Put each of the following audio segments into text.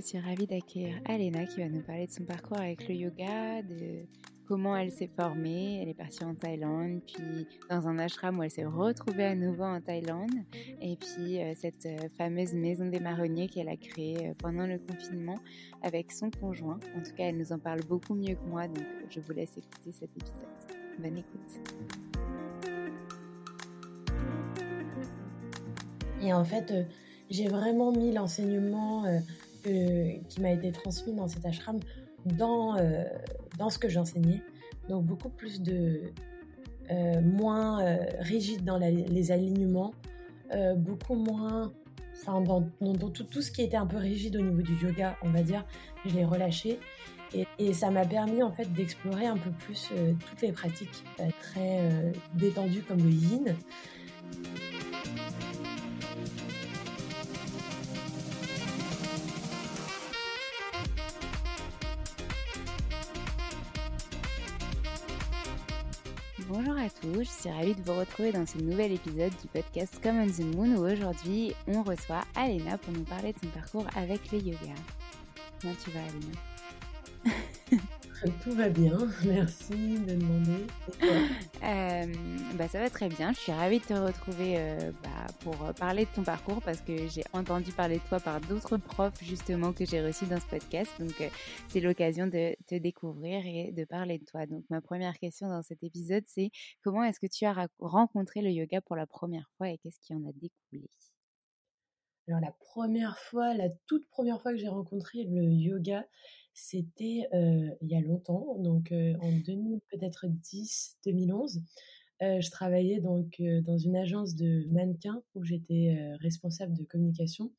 Je suis ravie d'accueillir Alena qui va nous parler de son parcours avec le yoga, de comment elle s'est formée. Elle est partie en Thaïlande, puis dans un ashram où elle s'est retrouvée à nouveau en Thaïlande, et puis euh, cette euh, fameuse maison des marronniers qu'elle a créée euh, pendant le confinement avec son conjoint. En tout cas, elle nous en parle beaucoup mieux que moi, donc je vous laisse écouter cet épisode. Bonne écoute. Et en fait, j'ai vraiment mis l'enseignement qui m'a été transmis dans cet ashram dans, euh, dans ce que j'enseignais. Donc beaucoup plus de... Euh, moins euh, rigide dans les alignements, beaucoup moins... Enfin, dans, dans, tout, tout, ce qui était un peu rigide au niveau du yoga, on va dire, je l'ai relâché. Et, ça m'a permis en fait d'explorer un peu plus toutes les pratiques très détendues comme le yin. Bonjour à tous, je suis ravie de vous retrouver dans ce nouvel épisode du podcast Come on the Moon où aujourd'hui on reçoit Alena pour nous parler de son parcours avec le yoga. Comment tu vas Alena? Tout va bien, merci de demander. Euh, bah, ça va très bien, je suis ravie de te retrouver euh, bah, pour parler de ton parcours parce que j'ai entendu parler de toi par d'autres profs justement que j'ai reçus dans ce podcast. Donc euh, c'est l'occasion de te découvrir et de parler de toi. Donc ma première question dans cet épisode, c'est comment est-ce que tu as rencontré le yoga pour la première fois et qu'est-ce qui en a découlé? Alors la première fois, la toute première fois que j'ai rencontré le yoga, c'était il y a longtemps, donc en 2000, peut-être 10, 2011. je travaillais donc dans une agence de mannequins où j'étais responsable de communication.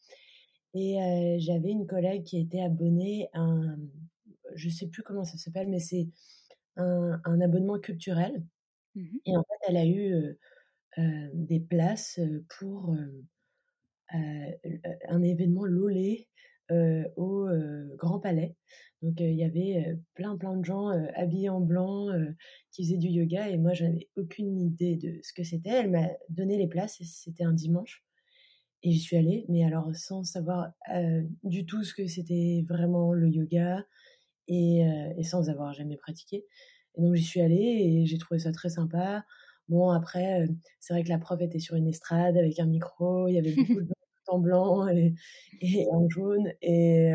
Et j'avais une collègue qui était abonnée à un, je sais plus comment ça s'appelle, mais c'est un, abonnement culturel. Mmh et en fait, elle a eu des places pour un événement Lolé au Grand Palais. Donc il y avait plein plein de gens habillés en blanc qui faisaient du yoga et moi j'avais aucune idée de ce que c'était. Elle m'a donné les places et c'était un dimanche et j'y suis allée, mais alors sans savoir du tout ce que c'était vraiment le yoga et, et, sans avoir jamais pratiqué. Et donc j'y suis allée et j'ai trouvé ça très sympa. Bon après c'est vrai que la prof était sur une estrade avec un micro, il y avait beaucoup de gens en blanc et, en jaune et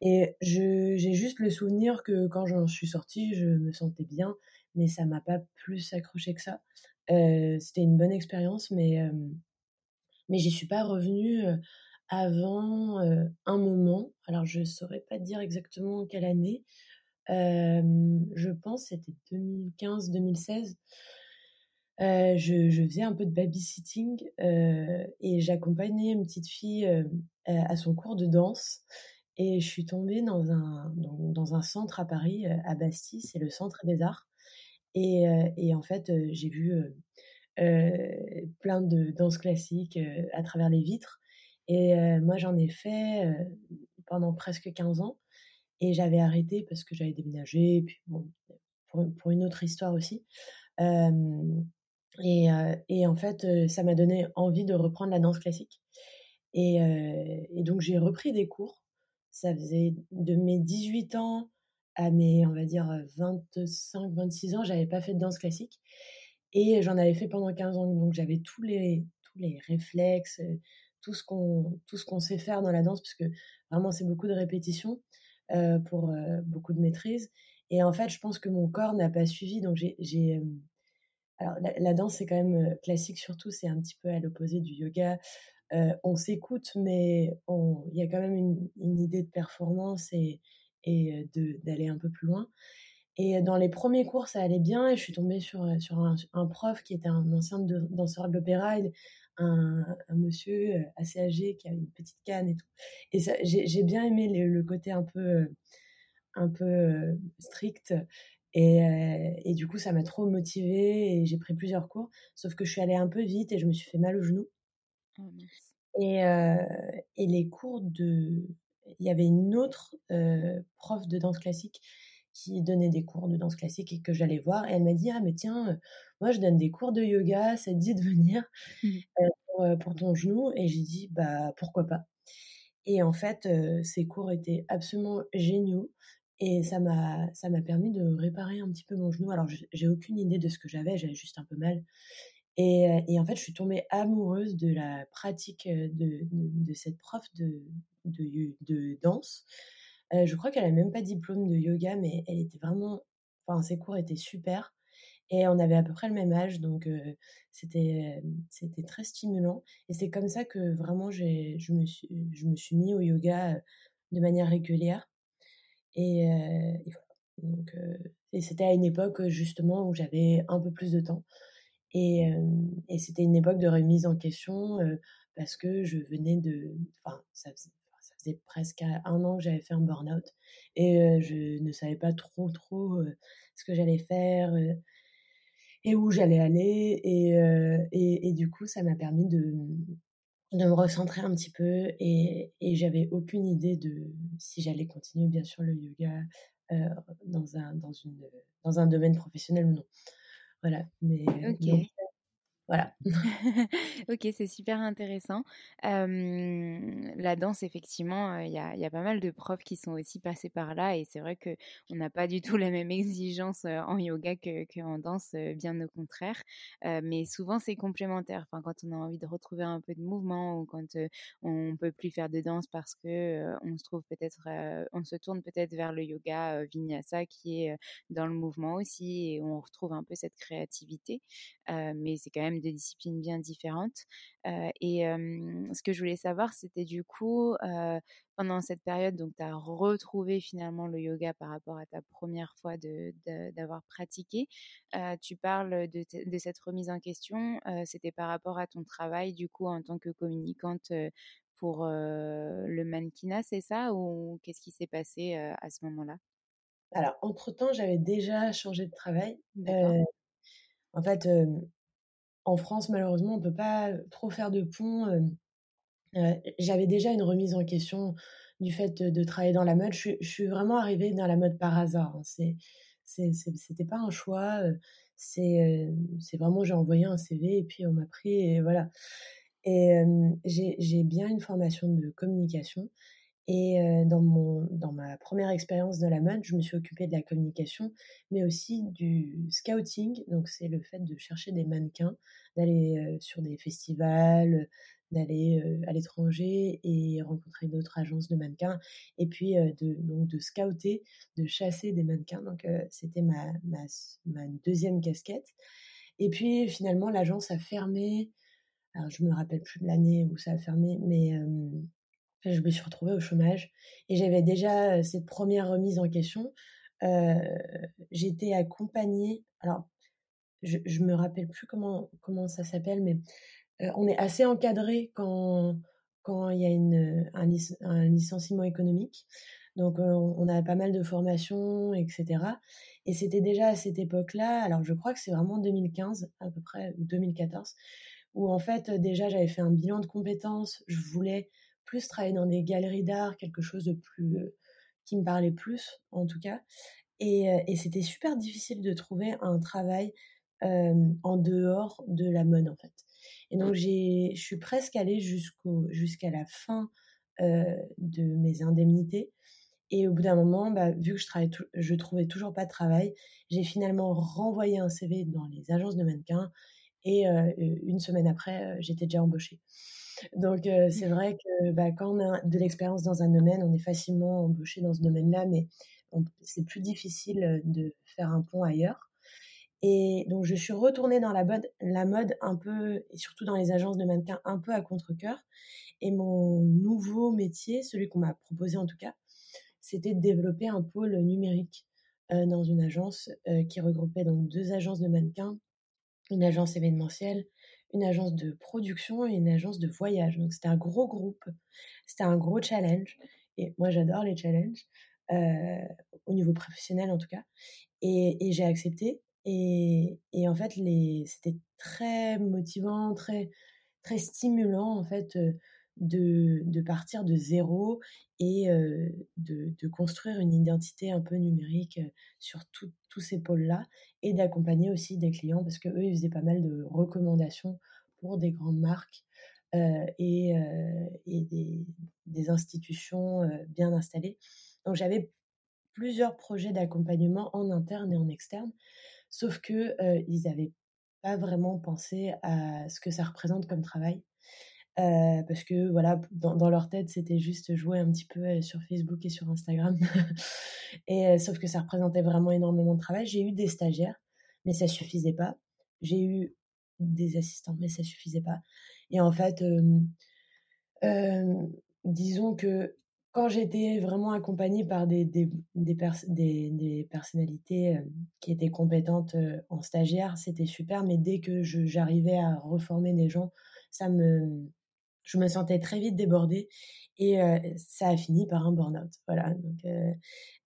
et j'ai juste le souvenir que quand j'en suis sortie, je me sentais bien, mais ça m'a pas plus accroché que ça. C'était une bonne expérience, mais, mais j'y suis pas revenue avant un moment. Alors, je saurais pas dire exactement quelle année. je pense c'était 2015-2016. Je, je, faisais un peu de babysitting et j'accompagnais une petite fille à son cours de danse. Et je suis tombée dans un, dans, un centre à Paris, euh, à Bastille, c'est le Centre des Arts. Et, euh, en fait, euh, j'ai vu plein de danses classiques à travers les vitres. Et moi, j'en ai fait pendant presque 15 ans. Et j'avais arrêté parce que j'avais déménagé, puis bon, pour, pour, une autre histoire aussi. Et, et, en fait, ça m'a donné envie de reprendre la danse classique. Et, et donc, j'ai repris des cours ça faisait de mes 18 ans à mes, on va dire, 25, 26 ans, j'avais pas fait de danse classique. Et j'en avais fait pendant 15 ans. Donc j'avais tous les, tous les réflexes, tout ce qu'on tout sait faire dans la danse, parce que vraiment c'est beaucoup de répétitions euh, pour euh, beaucoup de maîtrise. Et en fait, je pense que mon corps n'a pas suivi. Donc j'ai euh, alors la danse c'est quand même classique surtout, c'est un petit peu à l'opposé du yoga. Euh, on s'écoute, mais il y a quand même une, idée de performance et, et d'aller un peu plus loin. Et dans les premiers cours, ça allait bien et je suis tombée sur, sur un, prof qui était un ancien danseur de l'opéra, un, monsieur assez âgé qui avait une petite canne et tout. Et j'ai bien aimé le, côté un peu, un peu strict. Et, et, du coup, ça m'a trop motivée et j'ai pris plusieurs cours. Sauf que je suis allée un peu vite et je me suis fait mal au genou. Oh, et, et, les cours de... Il y avait une autre prof de danse classique qui donnait des cours de danse classique et que j'allais voir. Et elle m'a dit, ah mais tiens, moi je donne des cours de yoga, ça te dit de venir mmh. pour, ton genou Et j'ai dit, bah pourquoi pas. Et en fait, ces cours étaient absolument géniaux. Et ça m'a, ça m'a permis de réparer un petit peu mon genou. Alors, j'ai aucune idée de ce que j'avais, j'avais juste un peu mal. Et, en fait, je suis tombée amoureuse de la pratique de, de, cette prof de, de, danse. je crois qu'elle n'a même pas de diplôme de yoga, mais elle était vraiment. Enfin, ses cours étaient super. Et on avait à peu près le même âge, donc c'était c'était très stimulant. Et c'est comme ça que vraiment j'ai je me suis je me suis mis au yoga de manière régulière. Et. Donc c'était à une époque justement où j'avais un peu plus de temps. Et, et c'était une époque de remise en question parce que je venais de. Enfin, ça faisait, presque un an que j'avais fait un burn-out et je ne savais pas trop, trop ce que j'allais faire et où j'allais aller. Et, et, et, du coup, ça m'a permis de, de me recentrer un petit peu et, et j'avais aucune idée de si j'allais continuer, bien sûr, le yoga dans, un, dans, une, dans un domaine professionnel ou non. Voilà. Mais, voilà. ok, c'est super intéressant. la danse, effectivement, il y a, pas mal de profs qui sont aussi passés par là et c'est vrai qu'on n'a pas du tout la même exigence en yoga qu'en danse, bien au contraire. mais souvent, c'est complémentaire. Enfin, quand on a envie de retrouver un peu de mouvement ou quand on peut plus faire de danse parce que on se trouve peut-être, on se tourne peut-être vers le yoga vinyasa qui est dans le mouvement aussi et on retrouve un peu cette créativité. mais c'est quand même des disciplines bien différentes. et ce que je voulais savoir, c'était du coup, pendant cette période, donc tu as retrouvé finalement le yoga par rapport à ta première fois d'avoir pratiqué. tu parles de, de, cette remise en question, c'était par rapport à ton travail du coup en tant que communicante pour le mannequinat, c'est ça? Ou qu'est-ce qui s'est passé à ce moment-là? Alors, entre-temps, j'avais déjà changé de travail. en fait, en France, malheureusement, on ne peut pas trop faire de pont. J'avais déjà une remise en question du fait de, travailler dans la mode. Je, suis vraiment arrivée dans la mode par hasard. Hein. C'était pas un choix. C'est, vraiment, j'ai envoyé un CV et puis on m'a pris et voilà. Et j'ai bien une formation de communication. Et dans, mon, dans ma première expérience de la mode, je me suis occupée de la communication, mais aussi du scouting. Donc, c'est le fait de chercher des mannequins, d'aller sur des festivals, d'aller à l'étranger et rencontrer d'autres agences de mannequins. Et puis, de, donc, de scouter, de chasser des mannequins. Donc, c'était ma, ma, ma, deuxième casquette. Et puis, finalement, l'agence a fermé. Alors, je me rappelle plus de l'année où ça a fermé, mais je me suis retrouvée au chômage et j'avais déjà cette première remise en question. J'étais accompagnée, alors je, je me rappelle plus comment, comment ça s'appelle, mais on est assez encadré quand, quand il y a une, un, un licenciement économique. Donc on, a pas mal de formations, etc. Et c'était déjà à cette époque-là, alors je crois que c'est vraiment 2015 à peu près, ou 2014, où en fait déjà j'avais fait un bilan de compétences, je voulais plus travailler dans des galeries d'art, quelque chose de plus euh, qui me parlait plus en tout cas. Et, euh, et c'était super difficile de trouver un travail euh, en dehors de la mode en fait. Et donc j'ai, je suis presque allée jusqu'au jusqu'à la fin de mes indemnités. Et au bout d'un moment, bah, vu que je travaillais, je trouvais toujours pas de travail, j'ai finalement renvoyé un CV dans les agences de mannequins. Et une semaine après, j'étais déjà embauchée. Donc, c'est mmh. vrai que bah, quand on a de l'expérience dans un domaine, on est facilement embauché dans ce domaine-là, mais c'est plus difficile de faire un pont ailleurs. Et donc, je suis retournée dans la mode, la mode un peu, et surtout dans les agences de mannequins, un peu à contre-coeur. Et mon nouveau métier, celui qu'on m'a proposé en tout cas, c'était de développer un pôle numérique dans une agence qui regroupait donc deux agences de mannequins, une agence événementielle une agence de production et une agence de voyage. Donc c'était un gros groupe, c'était un gros challenge. Et moi j'adore les challenges, euh, au niveau professionnel en tout cas. Et, j'ai accepté. Et, en fait, c'était très motivant, très, très stimulant en fait euh, de, partir de zéro et euh, de, de, construire une identité un peu numérique sur ces pôles-là et d'accompagner aussi des clients parce que eux ils faisaient pas mal de recommandations pour des grandes marques euh, et, euh, et des, des, institutions euh, bien installées. Donc j'avais plusieurs projets d'accompagnement en interne et en externe, sauf que ils n'avaient pas vraiment pensé à ce que ça représente comme travail. Euh, parce que voilà, dans, leur tête, c'était juste jouer un petit peu sur Facebook et sur Instagram. et sauf que ça représentait vraiment énormément de travail. J'ai eu des stagiaires, mais ça suffisait pas. J'ai eu des assistants, mais ça suffisait pas. Et en fait, disons que quand j'étais vraiment accompagnée par des, des, des, personnalités qui étaient compétentes en stagiaire, c'était super, mais dès que j'arrivais à reformer des gens, ça me, je me sentais très vite débordée et ça a fini par un burn-out. Voilà, donc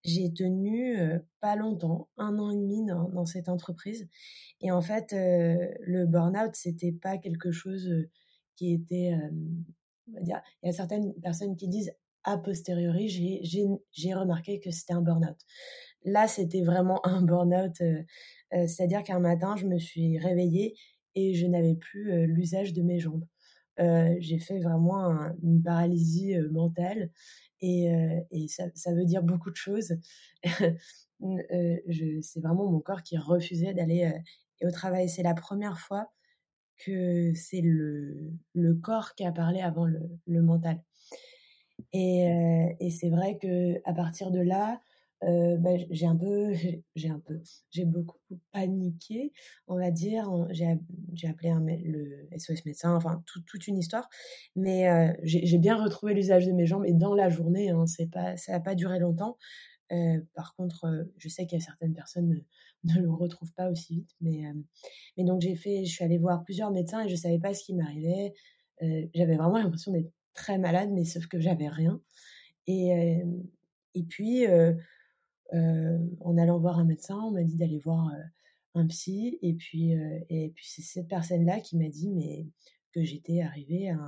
j'ai tenu pas longtemps, un an et demi dans, cette entreprise. Et en fait, le burn-out, c'était pas quelque chose qui était, on va dire, il y a certaines personnes qui disent a posteriori, j'ai remarqué que c'était un burn-out. Là, c'était vraiment un burn-out, c'est-à-dire qu'un matin, je me suis réveillée et je n'avais plus l'usage de mes jambes. J'ai fait vraiment une paralysie mentale et, ça, veut dire beaucoup de choses. c'est vraiment mon corps qui refusait d'aller au travail. C'est la première fois que c'est le, corps qui a parlé avant le, le mental. Et, et c'est vrai que à partir de là, bah, j'ai un peu, j'ai un peu, j'ai beaucoup paniqué, on va dire. J'ai appelé un, le SOS médecin, enfin toute une histoire. Mais j'ai bien retrouvé l'usage de mes jambes et dans la journée, hein, c'est pas, ça n'a pas duré longtemps. Par contre, je sais qu'il y a certaines personnes ne, le retrouvent pas aussi vite. Mais, mais donc j'ai fait, je suis allée voir plusieurs médecins et je savais pas ce qui m'arrivait. j'avais vraiment l'impression d'être très malade, mais sauf que j'avais rien. Et, et puis en allant voir un médecin, on m'a dit d'aller voir un psy. Et puis, puis c'est cette personne-là qui m'a dit mais, que j'étais arrivée à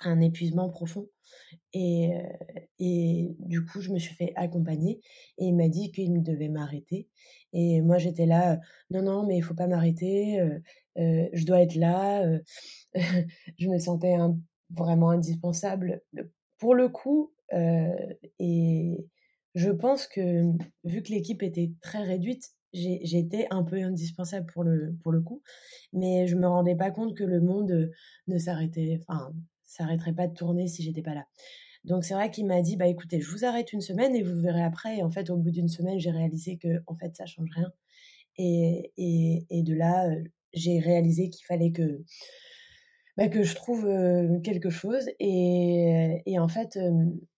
un, épuisement profond. Et, et du coup, je me suis fait accompagner et il m'a dit qu'il devait m'arrêter. Et moi, j'étais là, non, non, mais il faut pas m'arrêter, je dois être là. je me sentais vraiment indispensable. Pour le coup, et, je pense que vu que l'équipe était très réduite, j'étais un peu indispensable pour le, pour le coup, mais je me rendais pas compte que le monde ne s'arrêtait, enfin, s'arrêterait pas de tourner si j'étais pas là. Donc c'est vrai qu'il m'a dit bah écoutez, je vous arrête une semaine et vous verrez après. Et en fait, au bout d'une semaine, j'ai réalisé que en fait ça change rien. Et, et, et de là, j'ai réalisé qu'il fallait que bah, que je trouve quelque chose. Et, et en fait,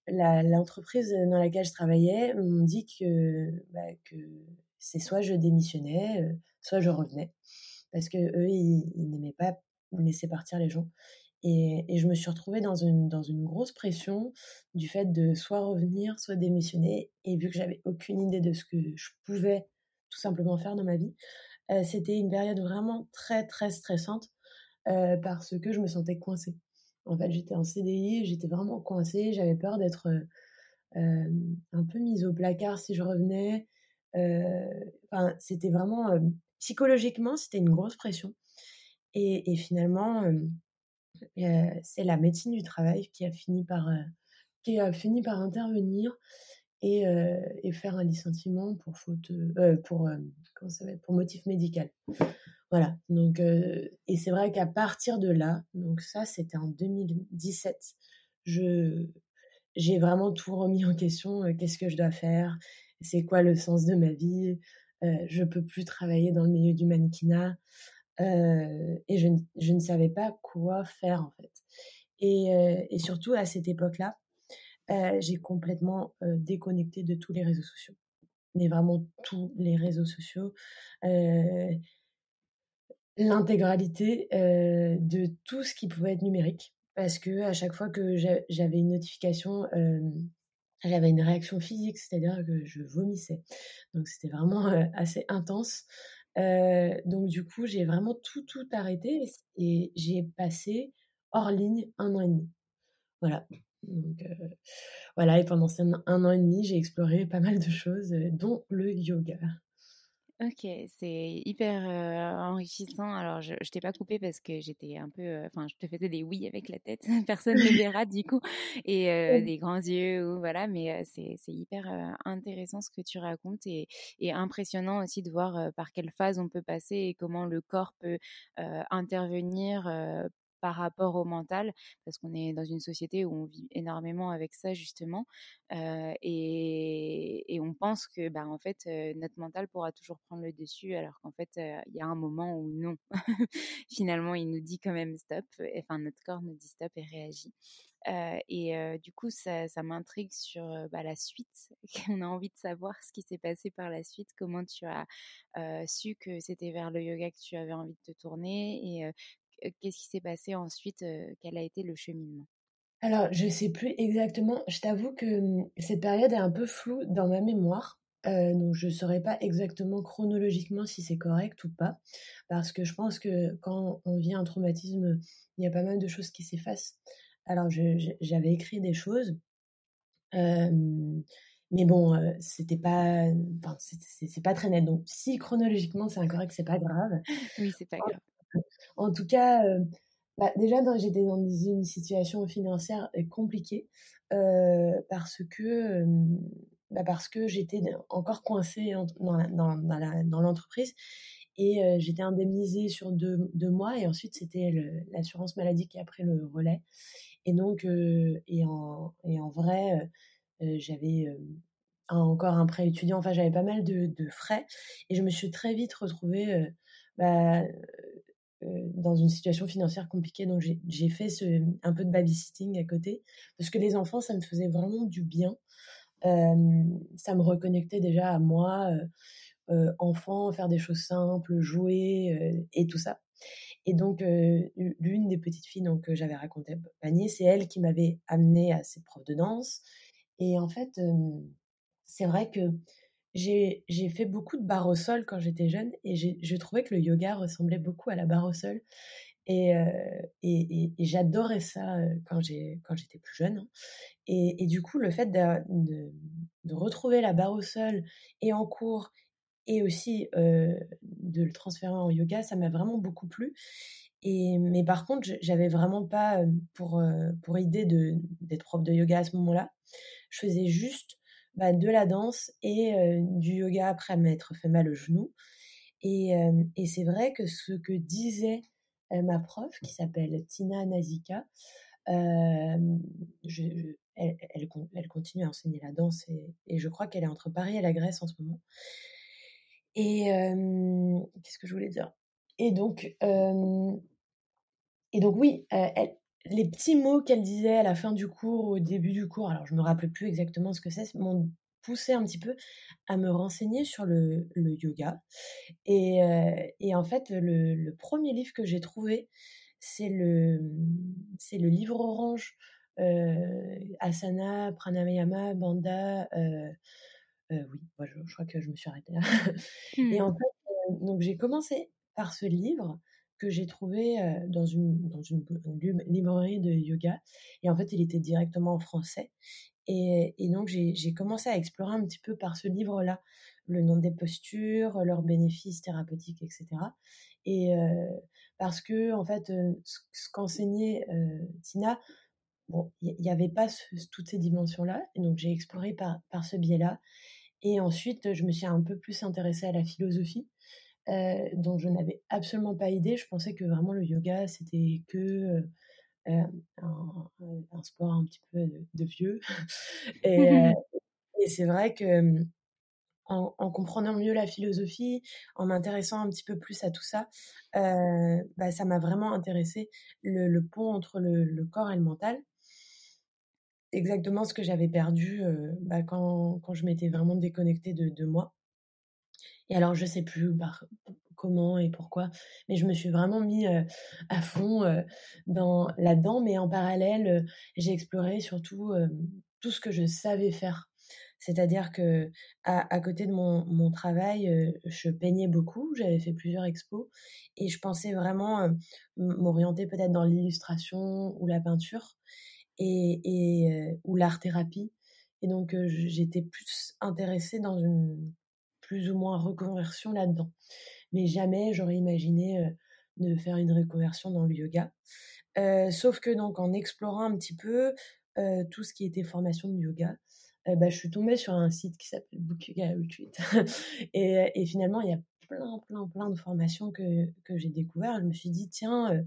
l'entreprise dans laquelle je travaillais m'ont dit que, bah, que c'est soit je démissionnais, soit je revenais. Parce que eux, ils, n'aimaient pas laisser partir les gens. Et, et, je me suis retrouvée dans une, dans une grosse pression du fait de soit revenir, soit démissionner. Et vu que j'avais aucune idée de ce que je pouvais tout simplement faire dans ma vie, c'était une période vraiment très, très stressante euh, parce que je me sentais coincée. En fait, j'étais en CDI, j'étais vraiment coincée, j'avais peur d'être euh, euh, un peu mise au placard si je revenais. Enfin, c'était vraiment psychologiquement, c'était une grosse pression. Et, finalement, c'est la médecine du travail qui a fini par, qui a fini par intervenir et, faire un licenciement pour faute, pour ça pour motif médical. Voilà. Donc, et c'est vrai qu'à partir de là, donc ça, c'était en 2017, je, j'ai vraiment tout remis en question. Qu'est-ce que je dois faire C'est quoi le sens de ma vie Je peux plus travailler dans le milieu du mannequinat. et je, je, ne savais pas quoi faire, en fait. Et, et surtout, à cette époque-là, j'ai complètement déconnecté de tous les réseaux sociaux. Mais vraiment tous les réseaux sociaux l'intégralité de tout ce qui pouvait être numérique. Parce que à chaque fois que j'avais une notification, j'avais une réaction physique, c'est-à-dire que je vomissais. Donc c'était vraiment assez intense. donc du coup, j'ai vraiment tout, tout arrêté et j'ai passé hors ligne un an et demi. Voilà. Donc, voilà, et pendant un an et demi, j'ai exploré pas mal de choses, dont le yoga. Ok, c'est hyper enrichissant. Alors, je, je t'ai pas coupé parce que j'étais un peu, enfin, je te faisais des oui avec la tête. Personne ne verra du coup, et des grands yeux, ou voilà. Mais c'est hyper intéressant ce que tu racontes et, et, impressionnant aussi de voir par quelle phase on peut passer et comment le corps peut intervenir par rapport au mental, parce qu'on est dans une société où on vit énormément avec ça justement, euh, et, que bah, en fait notre mental pourra toujours prendre le dessus, alors qu'en fait il y a un moment où non, finalement il nous dit quand même stop, enfin notre corps nous dit stop et réagit. Et du coup, ça, ça m'intrigue sur bah, la suite. On a envie de savoir ce qui s'est passé par la suite, comment tu as su que c'était vers le yoga que tu avais envie de te tourner et qu'est-ce qui s'est passé ensuite Quel a été le cheminement? Alors, je sais plus exactement. Je t'avoue que mmh, cette période est un peu floue dans ma mémoire. donc, je ne saurais pas exactement chronologiquement si c'est correct ou pas. Parce que je pense que quand on vit un traumatisme, il y a pas mal de choses qui s'effacent. Alors, j'avais écrit des choses. mais bon, c'était pas, enfin, c'est pas très net. Donc, si chronologiquement c'est incorrect, c'est pas grave. Oui, c'est pas grave. En tout cas, bah, déjà, j'étais dans une situation financière euh, compliquée euh, parce que, bah, que j'étais encore coincée dans, l'entreprise et euh, j'étais indemnisée sur deux, mois et ensuite c'était l'assurance maladie qui a pris le relais. Et donc, et, en, et en vrai, j'avais encore un prêt étudiant, enfin j'avais pas mal de, frais et je me suis très vite retrouvée bah, dans une situation financière compliquée. Donc j'ai fait un peu de babysitting à côté parce que les enfants, ça me faisait vraiment du bien. Euh, ça me reconnectait déjà à moi, euh, enfant, faire des choses simples, jouer et tout ça. Et donc, l'une des petites filles donc, que j'avais raconté panier, c'est elle qui m'avait amenée à cette prof de danse. Et en fait, c'est vrai que j'ai fait beaucoup de barre au sol quand j'étais jeune et je trouvais que le yoga ressemblait beaucoup à la barre au sol. Et, euh, et, j'adorais ça euh, quand j'étais plus jeune. Hein. Et, du coup, le fait de, de, de, retrouver la barre au sol et en cours et aussi euh, de le transférer en yoga, ça m'a vraiment beaucoup plu. Et, mais par contre, j'avais vraiment pas pour, pour idée d'être prof de yoga à ce moment-là. Je faisais juste bah, de la danse et du yoga après m'être fait mal au genou. Et, et c'est vrai que ce que disait ma prof, qui s'appelle Tina Nazika, elle, elle, continue à enseigner la danse et, et je crois qu'elle est entre Paris et la Grèce en ce moment. Et qu'est-ce que je voulais dire? Et donc, et donc oui, elle, les petits mots qu'elle disait à la fin du cours, au début du cours, alors je me rappelle plus exactement ce que c'est, m'ont poussé un petit peu à me renseigner sur le, yoga. Et, euh, et, en fait, le, premier livre que j'ai trouvé, c'est le, c'est le livre orange euh, Asana, Pranayama, Banda. Euh, oui, je, crois que je me suis arrêtée là. Et en mmh. fait, donc j'ai commencé par ce livre que j'ai trouvé dans une, dans une, librairie de yoga. Et en fait, il était directement en français. Et, donc, j'ai commencé à explorer un petit peu par ce livre-là le nom des postures, leurs bénéfices thérapeutiques, etc. Et parce que, en fait, ce, qu'enseignait Tina, bon, il n'y avait pas toutes ces dimensions-là. Et donc, j'ai exploré par ce biais-là. Et ensuite, je me suis un peu plus intéressée à la philosophie. Euh, dont je n'avais absolument pas idée. Je pensais que vraiment le yoga, c'était que euh, euh, un, sport un petit peu de, vieux. et, et c'est vrai que en, comprenant mieux la philosophie, en m'intéressant un petit peu plus à tout ça, bah, ça m'a vraiment intéressé le, pont entre le, corps et le mental. Exactement ce que j'avais perdu bah, quand, quand, je m'étais vraiment déconnectée de, de moi. Et alors, je sais plus comment et pourquoi, mais je me suis vraiment mis à fond dans là-dedans. Mais en parallèle, j'ai exploré surtout tout ce que je savais faire. C'est-à-dire que à, côté de mon, travail, je peignais beaucoup, j'avais fait plusieurs expos et je pensais vraiment m'orienter peut-être dans l'illustration ou la peinture et ou l'art thérapie. Et donc j'étais plus intéressée dans une plus ou moins reconversion là-dedans. Mais jamais j'aurais imaginé de faire une reconversion dans le yoga. sauf que donc en explorant un petit peu tout ce qui était formation de yoga, bah, je suis tombée sur un site qui s'appelle Book Yoga Retreat. et, et, finalement, il y a plein, plein, plein de formations que, que j'ai découvert. Je me suis dit, tiens,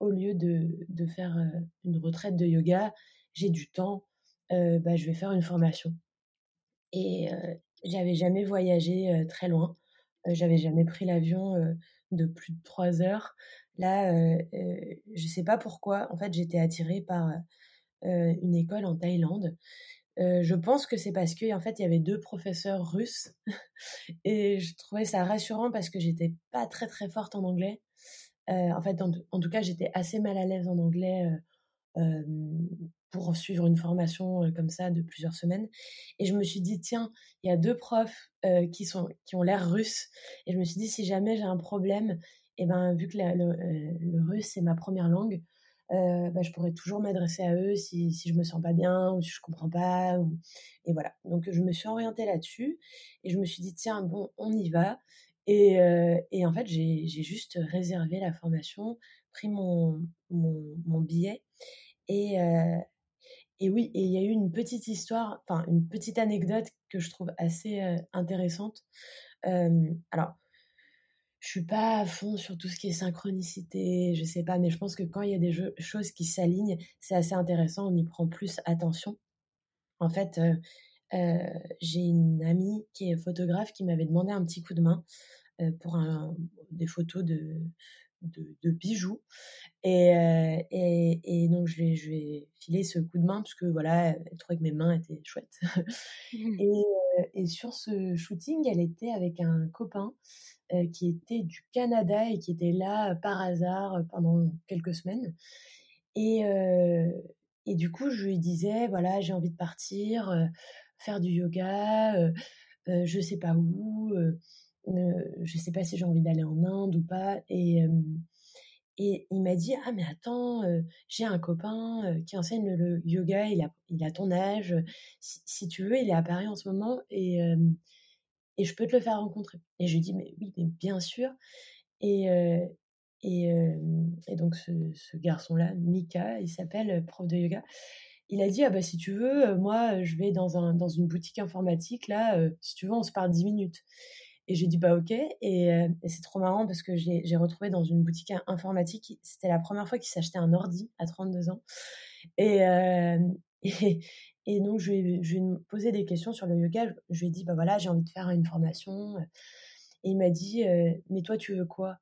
au lieu de, de faire une retraite de yoga, j'ai du temps, bah, je vais faire une formation. Et, j'avais jamais voyagé très loin. J'avais jamais pris l'avion de plus de trois heures. Là, je sais pas pourquoi. En fait, j'étais attirée par une école en Thaïlande. je pense que c'est parce que en fait il y avait deux professeurs russes et je trouvais ça rassurant parce que j'étais pas très très forte en anglais en fait, en, tout cas, j'étais assez mal à l'aise en anglais pour suivre une formation comme ça de plusieurs semaines. Et je me suis dit, tiens, il y a deux profs qui, sont, qui ont l'air russes. Et je me suis dit, si jamais j'ai un problème, et ben, vu que le, russe, c'est ma première langue, bah, je pourrais toujours m'adresser à eux si, si je me sens pas bien ou si je comprends pas. Et voilà. Donc, je me suis orientée là-dessus et je me suis dit, tiens, bon, on y va. Et, et en fait, j'ai juste réservé la formation, pris mon, mon billet et, et oui, et il y a eu une petite histoire, enfin une petite anecdote que je trouve assez intéressante. alors, je suis pas à fond sur tout ce qui est synchronicité, je sais pas, mais je pense que quand il y a des choses qui s'alignent, c'est assez intéressant, on y prend plus attention. En fait, j'ai une amie qui est photographe qui m'avait demandé un petit coup de main pour des photos de, de, bijoux. Et, et, donc, je vais, je vais filer ce coup de main parce que voilà, elle trouvait que mes mains étaient chouettes. Mmh. et, et, sur ce shooting, elle était avec un copain qui était du Canada et qui était là par hasard pendant quelques semaines. Et, et du coup, je lui disais, voilà, j'ai envie de partir, faire du yoga, je sais pas où je sais pas si j'ai envie d'aller en Inde ou pas. Et, et il m'a dit, ah mais attends, j'ai un copain qui enseigne le, yoga, il a, il a ton âge, si, tu veux, il est à Paris en ce moment et, et je peux te le faire rencontrer. Et je lui dis, mais oui, mais bien sûr. Et, et, donc ce, garçon-là, Mika, il s'appelle prof de yoga. Il a dit, ah bah si tu veux, moi je vais dans, un, dans une boutique informatique, là, si tu veux, on se parle 10 minutes. Et j'ai dit bah ok. Et, c'est trop marrant parce que j'ai retrouvé dans une boutique informatique, c'était la première fois qu'il s'achetait un ordi à 32 ans. Et, et, donc je lui, je ai posé des questions sur le yoga. Je lui ai dit bah voilà, j'ai envie de faire une formation. Et il m'a dit mais toi tu veux quoi?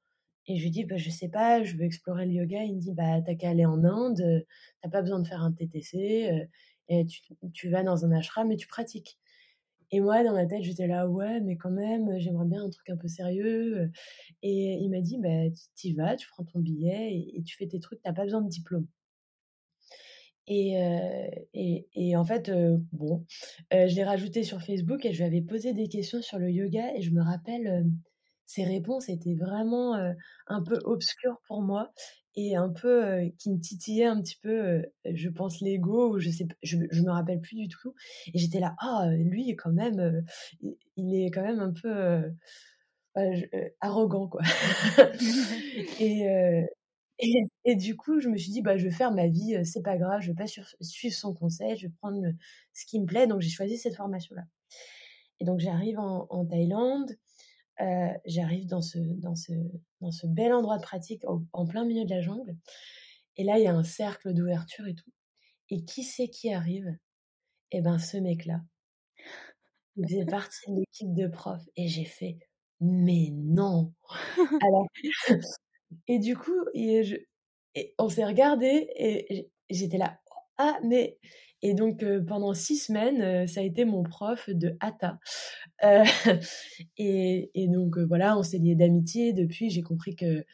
Et je lui dit bah je sais pas, je veux explorer le yoga. Il me dit bah t'as qu'à aller en Inde, t'as pas besoin de faire un TTC. tu vas dans un ashram et tu pratiques. Et moi, dans ma tête, j'étais là, ouais, mais quand même, j'aimerais bien un truc un peu sérieux. Et il m'a dit, bah, tu y vas, tu prends ton billet et, tu fais tes trucs, t'as pas besoin de diplôme. Et, et, et, en fait, bon, je l'ai rajouté sur Facebook et je lui avais posé des questions sur le yoga et je me rappelle, ses réponses étaient vraiment un peu obscures pour moi et un peu qui me titillait un petit peu, je pense l'ego ou je sais, je, je me rappelle plus du tout. Et j'étais là, ah lui quand même, il, est quand même un peu arrogant quoi. et, et, et, du coup, je me suis dit, bah, je vais faire ma vie, c'est pas grave, je vais pas suivre son conseil, je vais prendre ce qui me plaît. Donc, j'ai choisi cette formation-là. Et donc, j'arrive en, en, Thaïlande. Euh, j'arrive dans ce, dans, ce, dans ce bel endroit de pratique en plein milieu de la jungle. Et là, il y a un cercle d'ouverture et tout. Et qui c'est qui arrive? Eh ben, ce mec-là. Il faisait partie de l'équipe de profs. Et j'ai fait, mais non Alors, et du coup, et je, et on s'est regardé et j'étais là, ah, mais et donc, pendant six semaines, ça a été mon prof de Hatha. et, et, donc, voilà, on s'est liés d'amitié. Depuis, j'ai compris que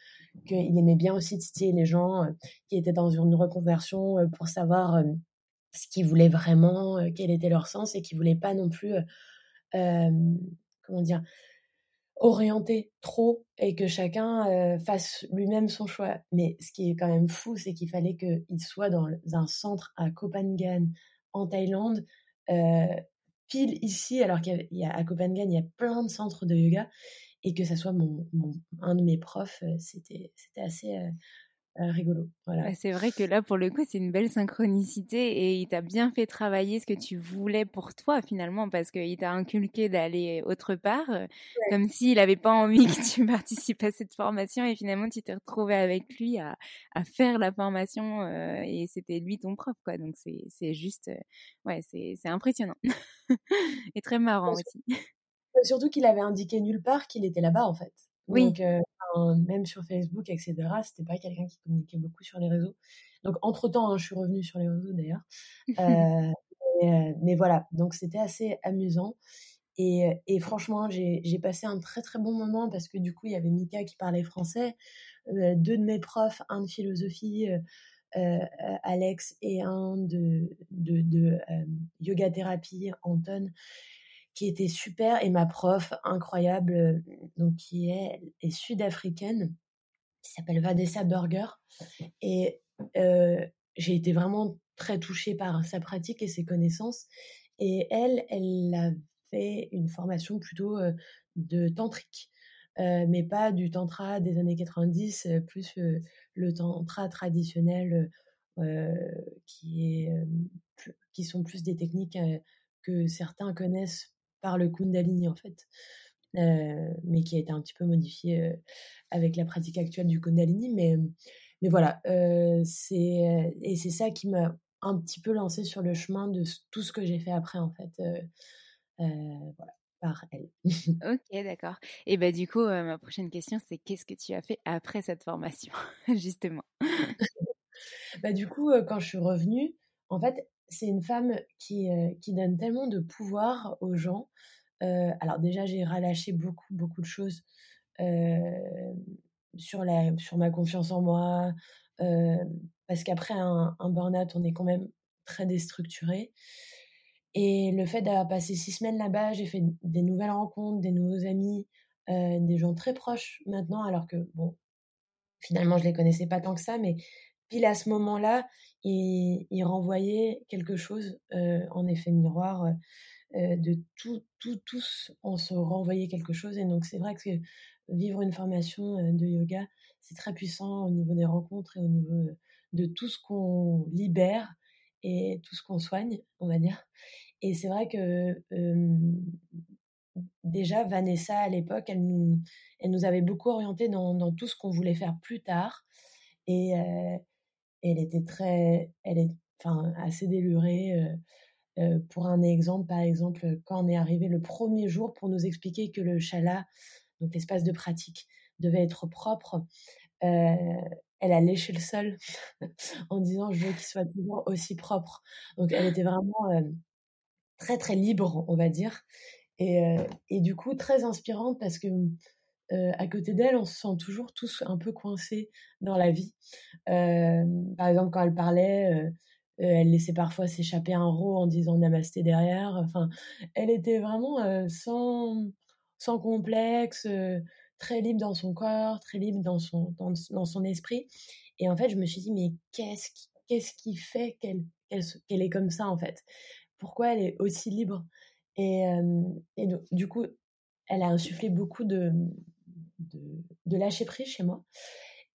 qu'il aimait bien aussi titiller les gens qui étaient dans une reconversion pour savoir ce qu'ils voulaient vraiment, quel était leur sens et qui voulaient pas non plus, comment dire, orienter trop et que chacun fasse lui-même son choix. Mais ce qui est quand même fou, c'est qu'il fallait qu'il soit dans un centre à Copenhague, en Thaïlande, pile ici, alors qu'il y, a à Copenhague, il y a plein de centres de yoga, et que ça soit mon, un de mes profs, c'était assez euh, rigolo. Voilà. Bah, c'est vrai que là, pour le coup, c'est une belle synchronicité et il t'a bien fait travailler ce que tu voulais pour toi finalement parce qu'il t'a inculqué d'aller autre part, euh, comme s'il n'avait pas envie que tu participes à cette formation et finalement tu t'es retrouvé avec lui à, à faire la formation euh, et c'était lui ton prof quoi. Donc c'est juste, ouais, c'est impressionnant et très marrant aussi. Surtout qu'il avait indiqué nulle part qu'il était là-bas en fait. Oui. Donc, même sur Facebook, etc., c'était pas quelqu'un qui communiquait beaucoup sur les réseaux. Donc, entre-temps, hein, je suis revenue sur les réseaux d'ailleurs. mais, voilà, donc c'était assez amusant. Et, et franchement, j'ai passé un très très bon moment parce que du coup, il y avait Mika qui parlait français, deux de mes profs, un de philosophie, Alex, et un de, de, de yoga thérapie, Anton, qui était super, et ma prof incroyable, donc qui est, sud-africaine, qui s'appelle Vanessa Burger. Et j'ai été vraiment très touchée par sa pratique et ses connaissances. Et elle, elle a fait une formation plutôt de tantrique, mais pas du tantra des années 90, plus le tantra traditionnel qui, est, qui sont plus des techniques que certains connaissent par le Kundalini en fait, mais qui a été un petit peu modifié avec la pratique actuelle du Kundalini. Mais, mais voilà, c'est et c'est ça qui m'a un petit peu lancé sur le chemin de tout ce que j'ai fait après en fait. voilà par elle. ok, d'accord. Et bah du coup, ma prochaine question, c'est qu'est-ce que tu as fait après cette formation, justement? Bah du coup, quand je suis revenue, en fait, c'est une femme qui, qui donne tellement de pouvoir aux gens. alors déjà, j'ai relâché beaucoup, beaucoup de choses sur, la, sur ma confiance en moi, parce qu'après un, un burn-out, on est quand même très déstructuré. Et le fait d'avoir passé six semaines là-bas, j'ai fait des nouvelles rencontres, des nouveaux amis, des gens très proches maintenant, alors que, bon, finalement, je les connaissais pas tant que ça, mais pile à ce moment-là, ils, renvoyaient quelque chose en effet miroir. de tout, tout, tous, on se renvoyait quelque chose. Et donc, c'est vrai que vivre une formation de yoga, c'est très puissant au niveau des rencontres et au niveau de tout ce qu'on libère et tout ce qu'on soigne, on va dire. Et c'est vrai que déjà, Vanessa, à l'époque, elle nous, elle nous avait beaucoup orientés dans, dans tout ce qu'on voulait faire plus tard. Et elle était très, elle est enfin, assez délurée. pour un exemple, par exemple, quand on est arrivé le premier jour pour nous expliquer que le chala, donc l'espace de pratique, devait être propre, elle a léché le sol en disant je veux qu'il soit toujours aussi propre. Donc elle était vraiment très très libre, on va dire, et, et du coup très inspirante parce que à côté d'elle, on se sent toujours tous un peu coincés dans la vie. par exemple, quand elle parlait, elle laissait parfois s'échapper un rot en disant namasté derrière. Enfin, elle était vraiment sans, sans complexe, très libre dans son corps, très libre dans son, dans, son esprit. Et en fait, je me suis dit, mais qu'est-ce qui, qui fait qu'elle, qu'elle, est comme ça, en fait? Pourquoi elle est aussi libre? Et, et du coup, elle a insufflé beaucoup de, de, lâcher prise chez moi.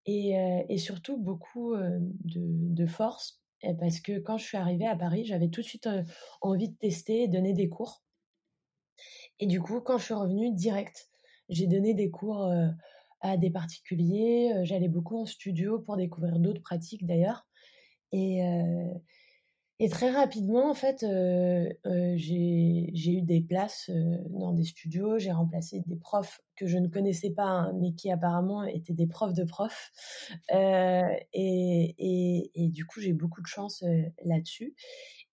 Et, et surtout beaucoup de, de, force, parce que quand je suis arrivée à Paris, j'avais tout de suite envie de tester et donner des cours. Et du coup, quand je suis revenue, direct, j'ai donné des cours à des particuliers. J'allais beaucoup en studio pour découvrir d'autres pratiques d'ailleurs. Et, et très rapidement, en fait, j'ai eu des places dans des studios. J'ai remplacé des profs que je ne connaissais pas, hein, mais qui apparemment étaient des profs de profs. Et, du coup, j'ai beaucoup de chance là-dessus.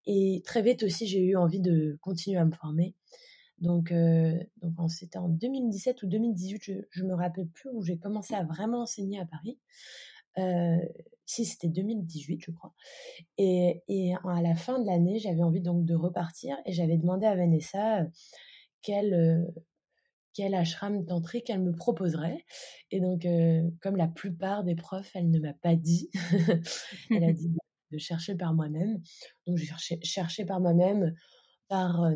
Et très vite aussi, j'ai eu envie de continuer à me former. Donc, donc c'était en 2017 ou 2018, je ne me rappelle plus, où j'ai commencé à vraiment enseigner à Paris. Si c'était 2018, je crois. Et, et, à la fin de l'année, j'avais envie donc de repartir et j'avais demandé à Vanessa quel, quel ashram tantrique elle me proposerait. Et donc, comme la plupart des profs, elle ne m'a pas dit. elle a dit de chercher par moi-même. Donc, j'ai cherché, cherché par moi-même, par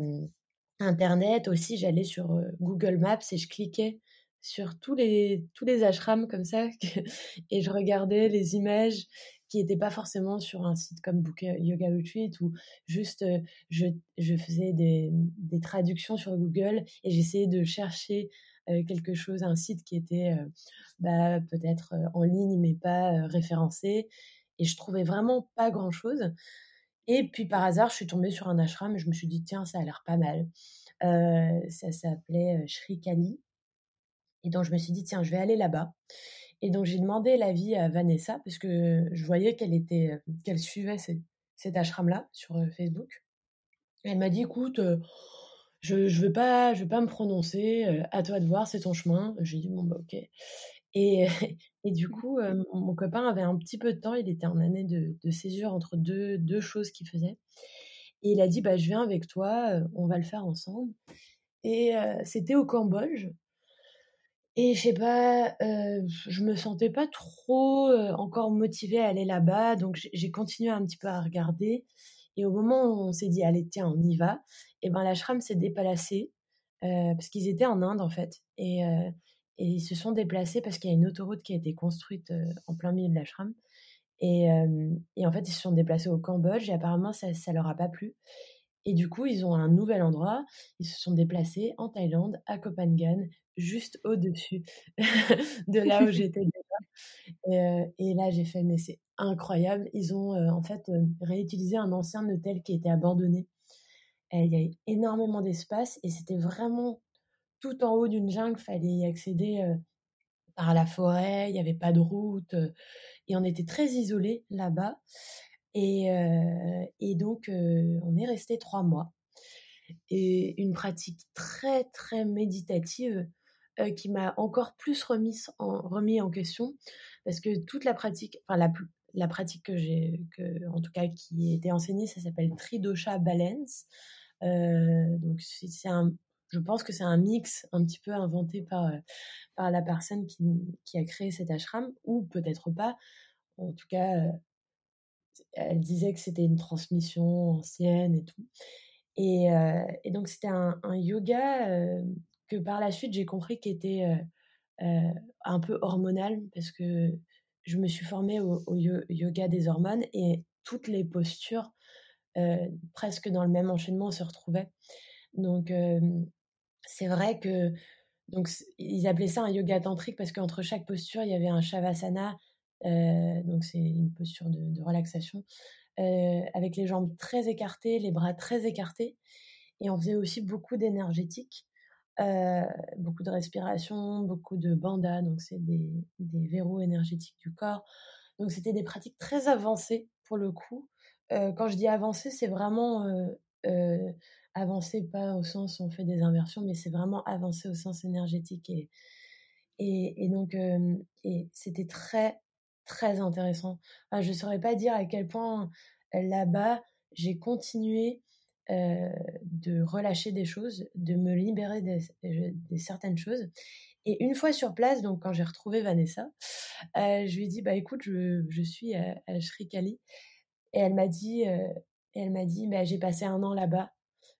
Internet aussi, j'allais sur Google Maps et je cliquais sur tous les, tous les ashrams comme ça et je regardais les images qui n'étaient pas forcément sur un site comme Book Yoga Retreat ou juste je, je faisais des, des, traductions sur Google et j'essayais de chercher quelque chose, un site qui était bah, peut-être en ligne mais pas référencé et je trouvais vraiment pas grand chose. Et puis par hasard, je suis tombée sur un ashram et je me suis dit, tiens, ça a l'air pas mal. ça s'appelait Shri Kali. Et donc je me suis dit, tiens, je vais aller là-bas. Et donc j'ai demandé l'avis à Vanessa parce que je voyais qu'elle était, qu'elle suivait cet ashram-là sur Facebook. elle m'a dit, écoute, je, je veux pas, je veux pas me prononcer. à toi de voir, c'est ton chemin. J'ai dit bon bah ok. Et, et du coup, mon copain avait un petit peu de temps. Il était en année de, de césure entre deux, deux choses qu'il faisait. Et il a dit bah je viens avec toi, on va le faire ensemble. Et c'était au Cambodge. Et je sais pas, je me sentais pas trop encore motivée à aller là-bas, donc j'ai continué un petit peu à regarder. Et au moment où on s'est dit, allez, tiens, on y va, et ben l'ashram s'est déplacé, parce qu'ils étaient en Inde en fait. Et, et, ils se sont déplacés parce qu'il y a une autoroute qui a été construite en plein milieu de l'ashram. Et, et, en fait, ils se sont déplacés au Cambodge et apparemment, ça ne leur a pas plu. Et du coup, ils ont un nouvel endroit. Ils se sont déplacés en Thaïlande, à Copenhague, juste au-dessus de là où j'étais déjà. Et, là, j'ai fait, mais c'est incroyable. Ils ont en fait réutilisé un ancien hôtel qui était abandonné. il y a énormément d'espace et c'était vraiment tout en haut d'une jungle. Il fallait y accéder par la forêt. Il n'y avait pas de route. et on était très isolés là-bas. Et, et donc, on est resté trois mois. Et une pratique très, très méditative euh, qui m'a encore plus remis en, remis en question parce que toute la pratique, enfin la, la pratique que j'ai, que, en tout cas qui été enseignée, ça s'appelle Tridosha Balance. Euh, donc c'est un, je pense que c'est un mix un petit peu inventé par, euh, par la personne qui, qui a créé cet ashram, ou peut-être pas. En tout cas, elle disait que c'était une transmission ancienne et tout. Et, donc c'était un, yoga que par la suite j'ai compris qu'il était un peu hormonal parce que je me suis formée au, yoga des hormones et toutes les postures presque dans le même enchaînement se retrouvaient. Donc c'est vrai que donc ils appelaient ça un yoga tantrique parce qu'entre chaque posture il y avait un shavasana, donc c'est une posture de, de relaxation avec les jambes très écartées, les bras très écartés et on faisait aussi beaucoup d'énergétique. Euh, beaucoup de respiration, beaucoup de bandas, donc c'est des, verrous énergétiques du corps. Donc c'était des pratiques très avancées pour le coup. Euh, quand je dis avancées, c'est vraiment euh, euh avancé pas au sens où on fait des inversions, mais c'est vraiment avancé au sens énergétique et et, donc c'était très très intéressant. Je saurais pas dire à quel point là-bas j'ai continué euh, de relâcher des choses, de me libérer des, certaines choses. Et une fois sur place, donc quand j'ai retrouvé Vanessa, euh, je lui ai dit bah écoute, je, je suis à, à, Sri Kali, et elle m'a dit, euh, elle m'a dit, bah, j'ai passé un an là-bas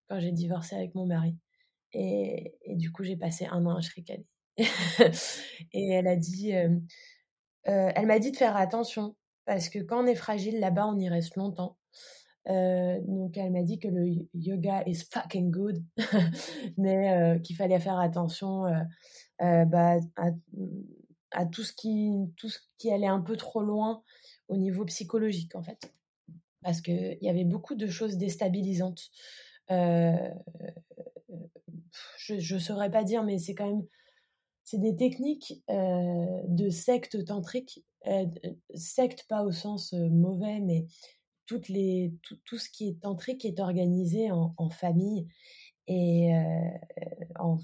quand j'ai divorcé avec mon mari, et, et du coup j'ai passé un an à Sri Kali. et elle a dit, elle m'a dit de faire attention parce que quand on est fragile là-bas, on y reste longtemps. Euh, donc elle m'a dit que le yoga is fucking good, mais euh, qu'il fallait faire attention euh, bah, à, tout ce qui allait un peu trop loin au niveau psychologique en fait, parce que il y avait beaucoup de choses déstabilisantes. je ne saurais pas dire, mais c'est quand même c'est des techniques de secte tantrique, secte pas au sens mauvais, mais tout, ce qui est tantrique est organisé en, famille et euh,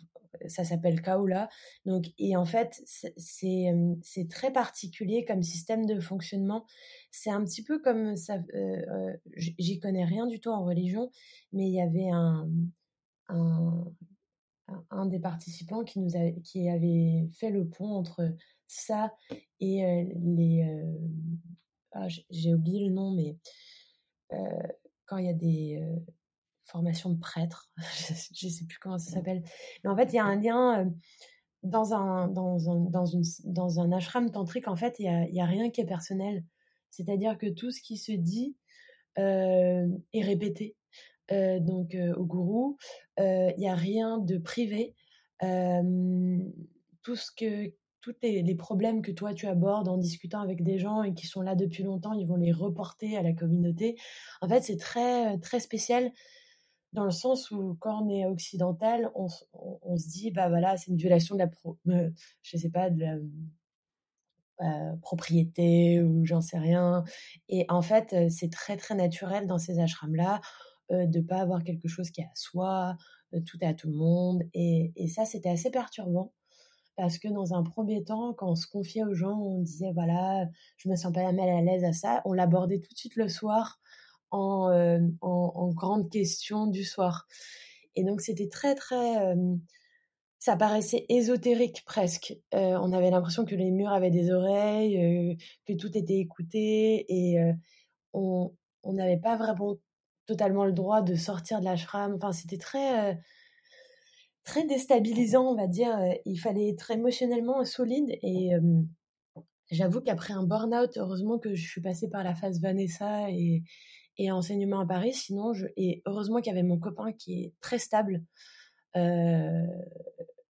ça s'appelle Kaula. Donc, et en fait, c'est très particulier comme système de fonctionnement. C'est un petit peu comme ça. Euh, euh, j'y connais rien du tout en religion, mais il y avait un, des participants qui nous avait, qui avait fait le pont entre ça et les. Ah, j'ai oublié le nom, mais quand il y a des euh, formations de prêtres, je ne sais plus comment ça s'appelle, mais en fait, il y a un lien euh, dans un, dans un, dans une, dans un ashram tantrique, en fait, il n'y a, rien qui est personnel. C'est-à-dire que tout ce qui se dit est répété. donc, au gourou, il n'y a rien de privé. tout ce que tous les, problèmes que toi tu abordes en discutant avec des gens et qui sont là depuis longtemps, ils vont les reporter à la communauté. En fait, c'est très très spécial dans le sens où quand on est occidental, on, se dit bah voilà, c'est une violation de la euh, je sais pas de la euh, propriété ou j'en sais rien. Et en fait, c'est très très naturel dans ces ashrams là de de pas avoir quelque chose qui est à soi, tout à tout le monde. Et ça, c'était assez perturbant parce que dans un premier temps, quand on se confiait aux gens, on disait voilà, je me sens pas mal à l'aise à ça. On l'abordait tout de suite le soir en, en, en, grande question du soir. Et donc c'était très très ça paraissait ésotérique presque. Euh, on avait l'impression que les murs avaient des oreilles, euh, que tout était écouté et euh, on n'avait pas vraiment totalement le droit de sortir de l'ashram. Enfin, c'était très très déstabilisant, on va dire. Il fallait être émotionnellement solide et j'avoue qu'après un burn-out, heureusement que je suis passée par la phase Vanessa et, et enseignement à Paris. Sinon, je, et heureusement qu'il y avait mon copain qui est très stable. Euh,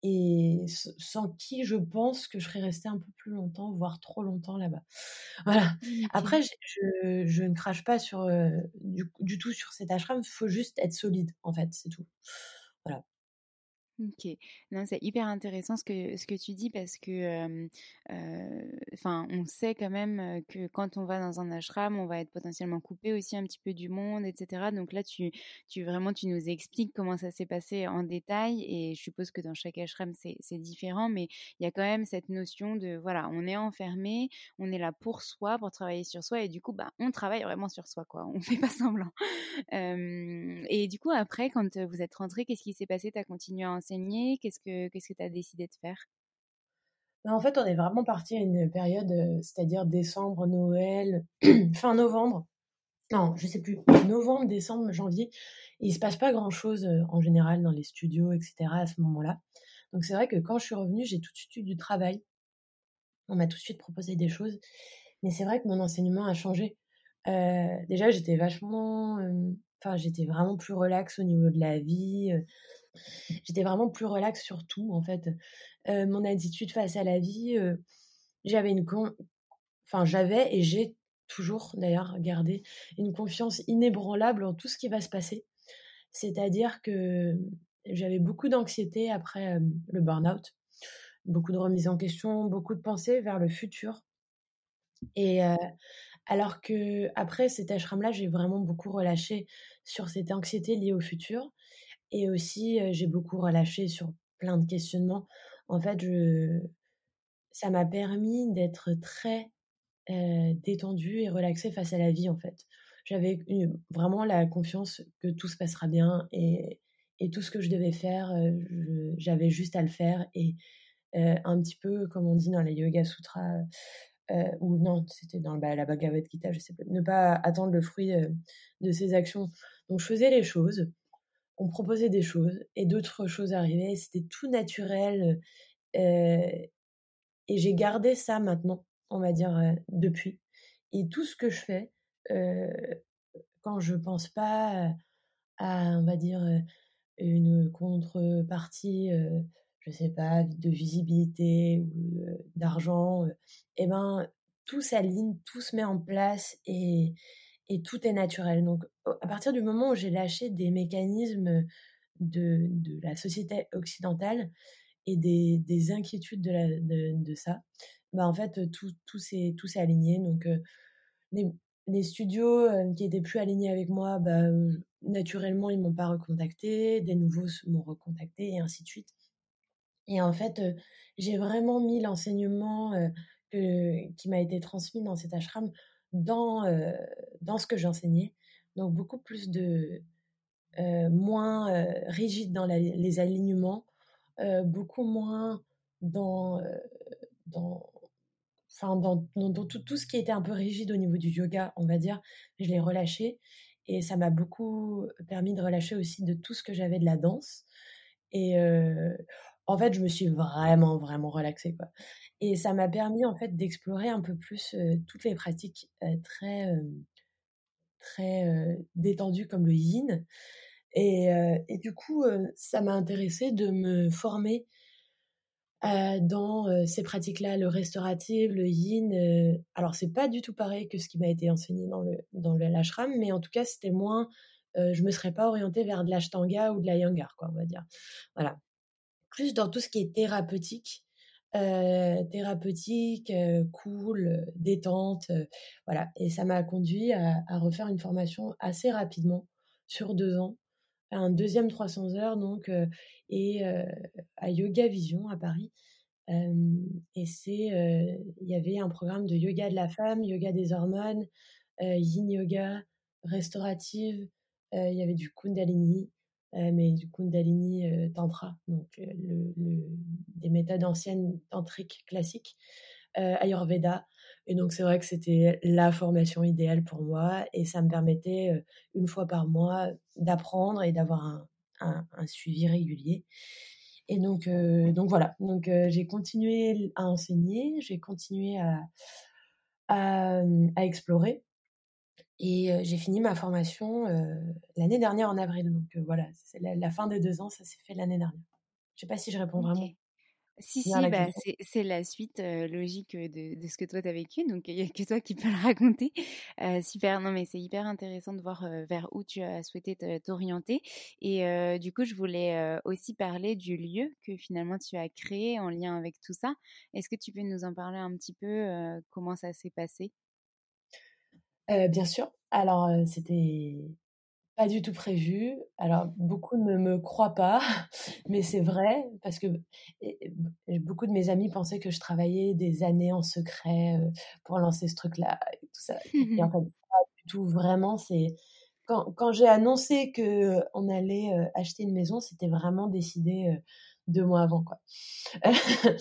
et sans qui je pense que je serais restée un peu plus longtemps, voire trop longtemps là-bas. Voilà. Après, je, je, ne crache pas sur, euh, du, du, tout sur cet ashram, il faut juste être solide, en fait, c'est tout. Voilà. Ok, non, c'est hyper intéressant ce que, ce que tu dis parce que, enfin, on sait quand même que quand on va dans un ashram, on va être potentiellement coupé aussi un petit peu du monde, etc. Donc là, tu, tu vraiment, tu nous expliques comment ça s'est passé en détail et je suppose que dans chaque ashram, c'est, différent, mais il y a quand même cette notion de, voilà, on est enfermé, on est là pour soi, pour travailler sur soi et du coup, bah, on travaille vraiment sur soi, quoi. On fait pas semblant. et du coup, après, quand vous êtes rentré, qu'est-ce qui s'est passé? T'as continué à Qu'est-ce que qu'est-ce que tu as décidé de faire? Ben, en fait, on est vraiment parti à une période, c'est-à-dire décembre, Noël, fin novembre. Non, je sais plus. Novembre, décembre, janvier. il se passe pas grand-chose en général dans les studios, etc. à ce moment-là. Donc c'est vrai que quand je suis revenue, j'ai tout de suite eu du travail. On m'a tout de suite proposé des choses. Mais c'est vrai que mon enseignement a changé. déjà, j'étais vachement... Enfin, j'étais vraiment plus relax au niveau de la vie. J'étais vraiment plus relax sur tout, en fait. mon attitude face à la vie, j'avais une enfin j'avais et j'ai toujours d'ailleurs gardé une confiance inébranlable en tout ce qui va se passer. C'est-à-dire que j'avais beaucoup d'anxiété après le burn-out, beaucoup de remise en question, beaucoup de pensées vers le futur. Et alors que après cet ashram-là, j'ai vraiment beaucoup relâché sur cette anxiété liée au futur. Et aussi, j'ai beaucoup relâché sur plein de questionnements. En fait, ça m'a permis d'être très détendue et relaxée face à la vie, en fait. J'avais vraiment la confiance que tout se passera bien et, tout ce que je devais faire, j'avais juste à le faire. Et un petit peu, comme on dit dans les Yoga Sutras, ou non, c'était dans la Bhagavad Gita, je sais pas, ne pas attendre le fruit de ses actions. Donc, je faisais les choses on proposait des choses et d'autres choses arrivaient. C'était tout naturel. et j'ai gardé ça maintenant, on va dire, depuis. Et tout ce que je fais, quand je pense pas à, on va dire, une contrepartie, je sais pas, de visibilité ou d'argent, eh ben, tout s'aligne, tout se met en place et, et tout est naturel. Donc, à partir du moment où j'ai lâché des mécanismes de, de, la société occidentale et des, des inquiétudes de, la, de, ça, bah en fait, tout, tout s'est aligné. Donc, les, les, studios qui étaient plus alignés avec moi, bah, naturellement, ils m'ont pas recontacté. Des nouveaux m'ont recontacté et ainsi de suite. Et en fait, j'ai vraiment mis l'enseignement qui m'a été transmis dans cet ashram dans, dans ce que j'enseignais. Donc beaucoup plus de... moins rigide dans les alignements, beaucoup moins dans... dans Enfin, dans, dans, tout, tout, ce qui était un peu rigide au niveau du yoga, on va dire, je l'ai relâché. Et ça m'a beaucoup permis de relâcher aussi de tout ce que j'avais de la danse. Et en fait, je me suis vraiment, vraiment relaxée. Quoi. Et ça m'a permis en fait d'explorer un peu plus toutes les pratiques très très détendues comme le yin. Et, et du coup, ça m'a intéressé de me former dans ces pratiques-là, le restauratif, le yin. alors c'est pas du tout pareil que ce qui m'a été enseigné dans le dans l'ashram, mais en tout cas c'était moins. je me serais pas orientée vers de l'ashtanga ou de la yangar, quoi, on va dire. Voilà. Plus dans tout ce qui est thérapeutique euh, thérapeutique, euh, cool, euh, détente, voilà. Et ça m'a conduit à, refaire une formation assez rapidement, sur deux ans, un deuxième 300 heures donc et à Yoga Vision à Paris. et c'est, il y avait un programme de yoga de la femme, yoga des hormones, yin yoga, restaurative. Il y avait du Kundalini, mais du Kundalini tantra, donc le, des méthodes anciennes tantriques classiques, Ayurveda. Et donc, c'est vrai que c'était la formation idéale pour moi et ça me permettait, une fois par mois, d'apprendre et d'avoir un, suivi régulier. Et donc, donc voilà, donc j'ai continué à enseigner, j'ai continué à, à, explorer. Et j'ai fini ma formation l'année dernière en avril. Donc voilà, c'est la, fin des deux ans, ça s'est fait l'année dernière. Je ne sais pas si je réponds vraiment si, si, bah, c'est la suite logique de, de, ce que toi tu as vécu, donc il n'y a que toi qui peux le raconter. super, non mais c'est hyper intéressant de voir vers où tu as souhaité t'orienter. Et du coup, je voulais aussi parler du lieu que finalement tu as créé en lien avec tout ça. Est-ce que tu peux nous en parler un petit peu, comment ça s'est passé? Bien sûr. Alors, c'était pas du tout prévu. Alors, beaucoup ne me croient pas, mais c'est vrai, parce que beaucoup de mes amis pensaient que je travaillais des années en secret pour lancer ce truc-là et tout ça. Et en fait, pas du tout vraiment. C'est quand, quand j'ai annoncé que on allait acheter une maison, c'était vraiment décidé deux mois avant, quoi.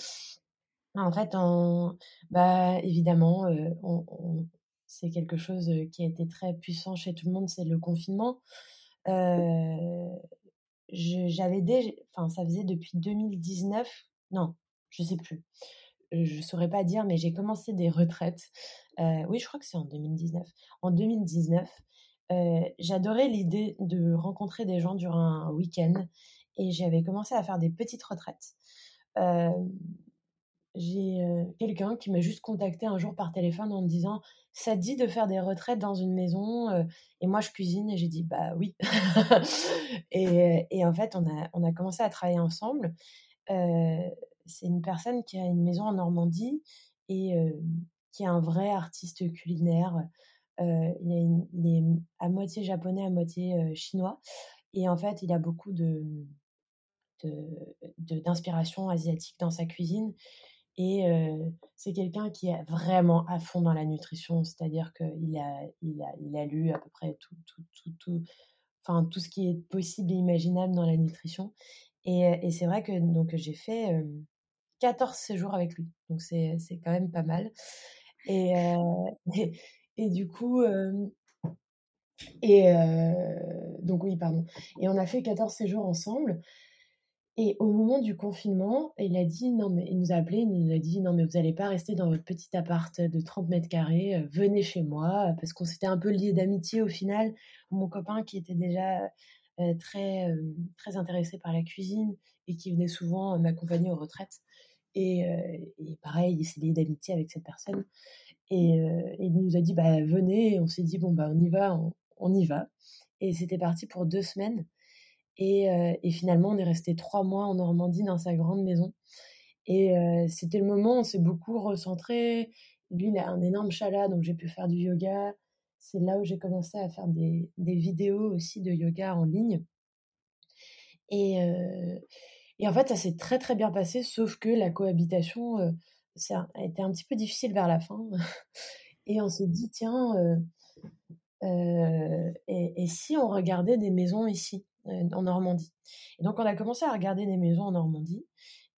en fait, on, bah, évidemment, on c'est quelque chose qui a été très puissant chez tout le monde, c'est le confinement. j'avais déjà, enfin, ça faisait depuis 2019, non, je sais plus, je saurais pas dire, mais j'ai commencé des retraites. oui, je crois que c'est en 2019. En 2019, j'adorais l'idée de rencontrer des gens durant un week-end et j'avais commencé à faire des petites retraites j'ai quelqu'un qui m'a juste contacté un jour par téléphone en me disant ça dit de faire des retraites dans une maison et moi je cuisine et j'ai dit bah oui et, et, en fait on a, on a commencé à travailler ensemble. C'est une personne qui a une maison en Normandie et qui est un vrai artiste culinaire. Il, est à moitié japonais à moitié chinois et en fait il a beaucoup de d'inspiration asiatique dans sa cuisine et c'est quelqu'un qui est vraiment à fond dans la nutrition, c'est-à-dire qu'il a, il a, il a lu à peu près tout, tout, tout, tout, enfin, tout ce qui est possible et imaginable dans la nutrition. Et, et c'est vrai que donc, j'ai fait 14 séjours avec lui, donc c'est, c'est quand même pas mal. Et, et, et, du coup, et donc oui, pardon. Et on a fait 14 séjours ensemble. Et au moment du confinement, il a dit non mais il nous a appelé, il nous a dit non mais vous n'allez pas rester dans votre petit appart de 30 mètres carrés, euh, venez chez moi. Parce qu'on s'était un peu lié d'amitié au final. Mon copain qui était déjà euh, très euh, très intéressé par la cuisine et qui venait souvent m'accompagner aux retraites. Et, pareil il s'est lié d'amitié avec cette personne. Et, il nous a dit bah venez. Et on s'est dit bon bah on y va, on y va. Et c'était parti pour deux semaines. Et, finalement, on est resté trois mois en Normandie dans sa grande maison. Et c'était le moment où on s'est beaucoup recentré. Lui, il a un énorme chalat, donc j'ai pu faire du yoga. C'est là où j'ai commencé à faire des, vidéos aussi de yoga en ligne. Et, et en fait, ça s'est très très bien passé, sauf que la cohabitation, ça a été un petit peu difficile vers la fin. et on s'est dit, tiens, et, si on regardait des maisons ici? euh, en Normandie. Et donc, on a commencé à regarder des maisons en Normandie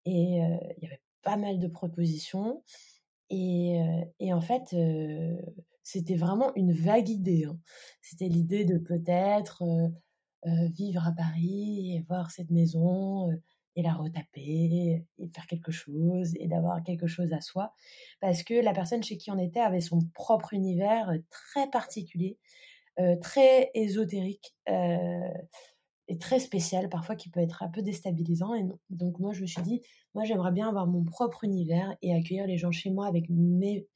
et euh, il y avait pas mal de propositions. Et, euh, en fait, c'était vraiment une vague idée. Hein. C'était l'idée de peut-être vivre à Paris et voir cette maison et la retaper et faire quelque chose et d'avoir quelque chose à soi. Parce que la personne chez qui on était avait son propre univers très particulier, très ésotérique très spécial, parfois qui peut être un peu déstabilisant. Et donc moi, je me suis dit, moi, j'aimerais bien avoir mon propre univers et accueillir les gens chez moi avec mes,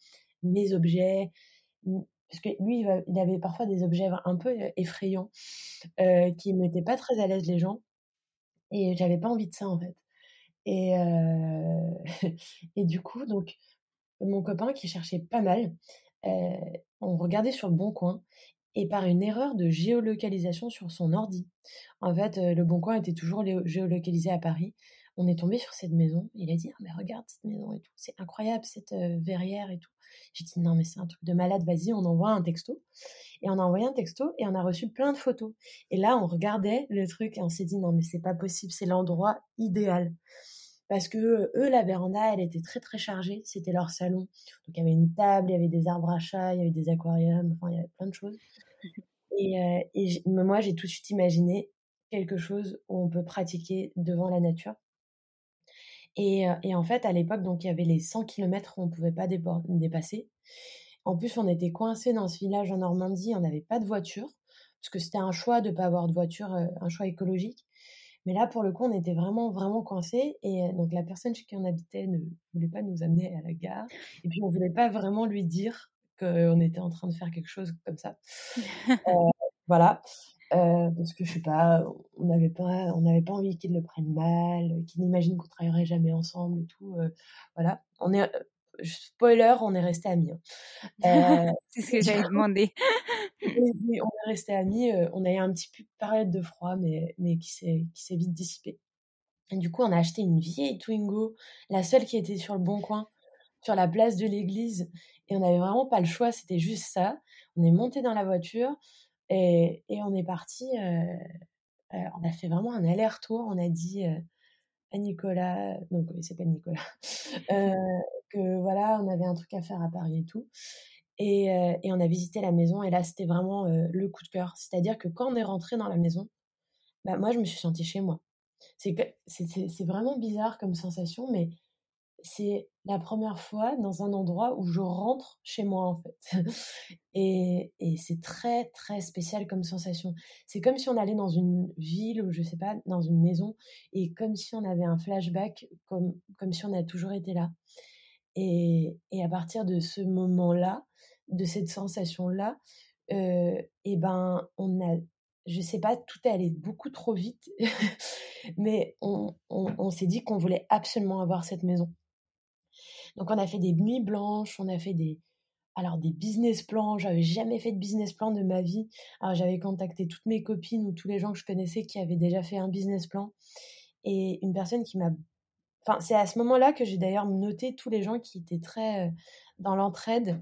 mes objets. Parce que lui, il avait parfois des objets un peu effrayants euh, qui ne mettaient pas très à l'aise les gens. Et j'avais pas envie de ça, en fait. Et, euh, et du coup, donc, mon copain qui cherchait pas mal, euh, on regardait sur le bon coin et par une erreur de géolocalisation sur son ordi. En fait, le Bon Coin était toujours géolocalisé à Paris. On est tombé sur cette maison. Il a dit «Ah, mais regarde cette maison et tout, c'est incroyable cette verrière et tout. J'ai dit non mais c'est un truc de malade, vas-y, on envoie un texto. Et on a envoyé un texto et on a reçu plein de photos. Et là, on regardait le truc et on s'est dit non mais c'est pas possible, c'est l'endroit idéal parce que eux, la véranda, elle était très très chargée. C'était leur salon. Donc il y avait une table, il y avait des arbres à chat, il y avait des aquariums, enfin il y avait plein de choses. Et, euh, moi, j'ai tout de suite imaginé quelque chose où on peut pratiquer devant la nature. Et, euh, en fait, à l'époque, donc il y avait les 100 km où on ne pouvait pas dépasser. En plus, on était coincé dans ce village en Normandie, on n'avait pas de voiture, parce que c'était un choix de ne pas avoir de voiture, euh, un choix écologique. Mais là, pour le coup, on était vraiment, vraiment coincés. Et donc, la personne chez qui on habitait ne voulait pas nous amener à la gare. Et puis, on ne voulait pas vraiment lui dire qu'on était en train de faire quelque chose comme ça. Euh, voilà. Euh, parce que je sais pas, on n'avait pas, on n'avait pas envie qu'il le prenne mal, qu'il n'imagine qu'on travaillerait jamais ensemble et tout. voilà. On est, spoiler, on est resté amis. Hein. C'est ce que j'avais demandé. on est resté amis. on a eu un petit peu de période de froid, mais, mais qui s'est vite dissipé. Et du coup, on a acheté une vieille Twingo, la seule qui était sur le bon coin, sur la place de l'église. Et on n'avait vraiment pas le choix, c'était juste ça. On est monté dans la voiture et, et on est parti. on a fait vraiment un aller-retour. On a dit à Nicolas, donc il s'appelle Nicolas, que voilà, on avait un truc à faire à Paris et tout. Et, et on a visité la maison et là, c'était vraiment le coup de cœur. C'est-à-dire que quand on est rentré dans la maison, bah, moi, je me suis sentie chez moi. C'est vraiment bizarre comme sensation, mais c'est la première fois dans un endroit où je rentre chez moi en fait. et, c'est très très spécial comme sensation. C'est comme si on allait dans une ville ou je sais pas, dans une maison et comme si on avait un flashback, comme, comme si on a toujours été là. Et, à partir de ce moment-là, de cette sensation-là, euh, et ben on a je sais pas, tout est allé beaucoup trop vite, mais on s'est dit qu'on voulait absolument avoir cette maison. Donc on a fait des nuits blanches, on a fait des alors des business plans, j'avais jamais fait de business plan de ma vie. J'avais contacté toutes mes copines ou tous les gens que je connaissais qui avaient déjà fait un business plan. Et une personne qui m'a enfin c'est à ce moment-là que j'ai d'ailleurs noté tous les gens qui étaient très euh, dans l'entraide.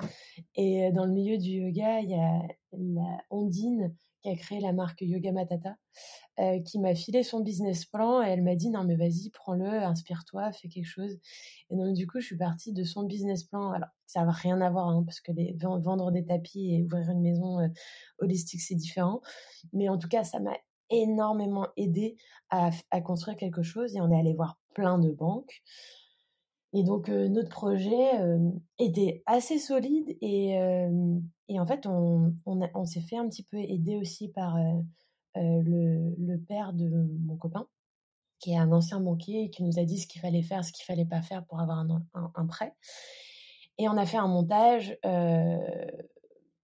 Et euh, dans le milieu du yoga, il y a la Ondine qui a créé la marque Yoga Matata, euh, qui m'a filé son business plan et elle m'a dit non mais vas-y prends-le, inspire-toi, fais quelque chose. Et donc du coup je suis partie de son business plan. Alors ça va rien à voir hein, parce que les, vendre des tapis et ouvrir une maison euh, holistique c'est différent, mais en tout cas ça m'a énormément aidé à, à, construire quelque chose et on est allé voir plein de banques. Et donc notre projet était assez solide et, et en fait on, s'est fait un petit peu aider aussi par le, le, père de mon copain qui est un ancien banquier qui nous a dit ce qu'il fallait faire, ce qu'il fallait pas faire pour avoir un, prêt. Et on a fait un montage,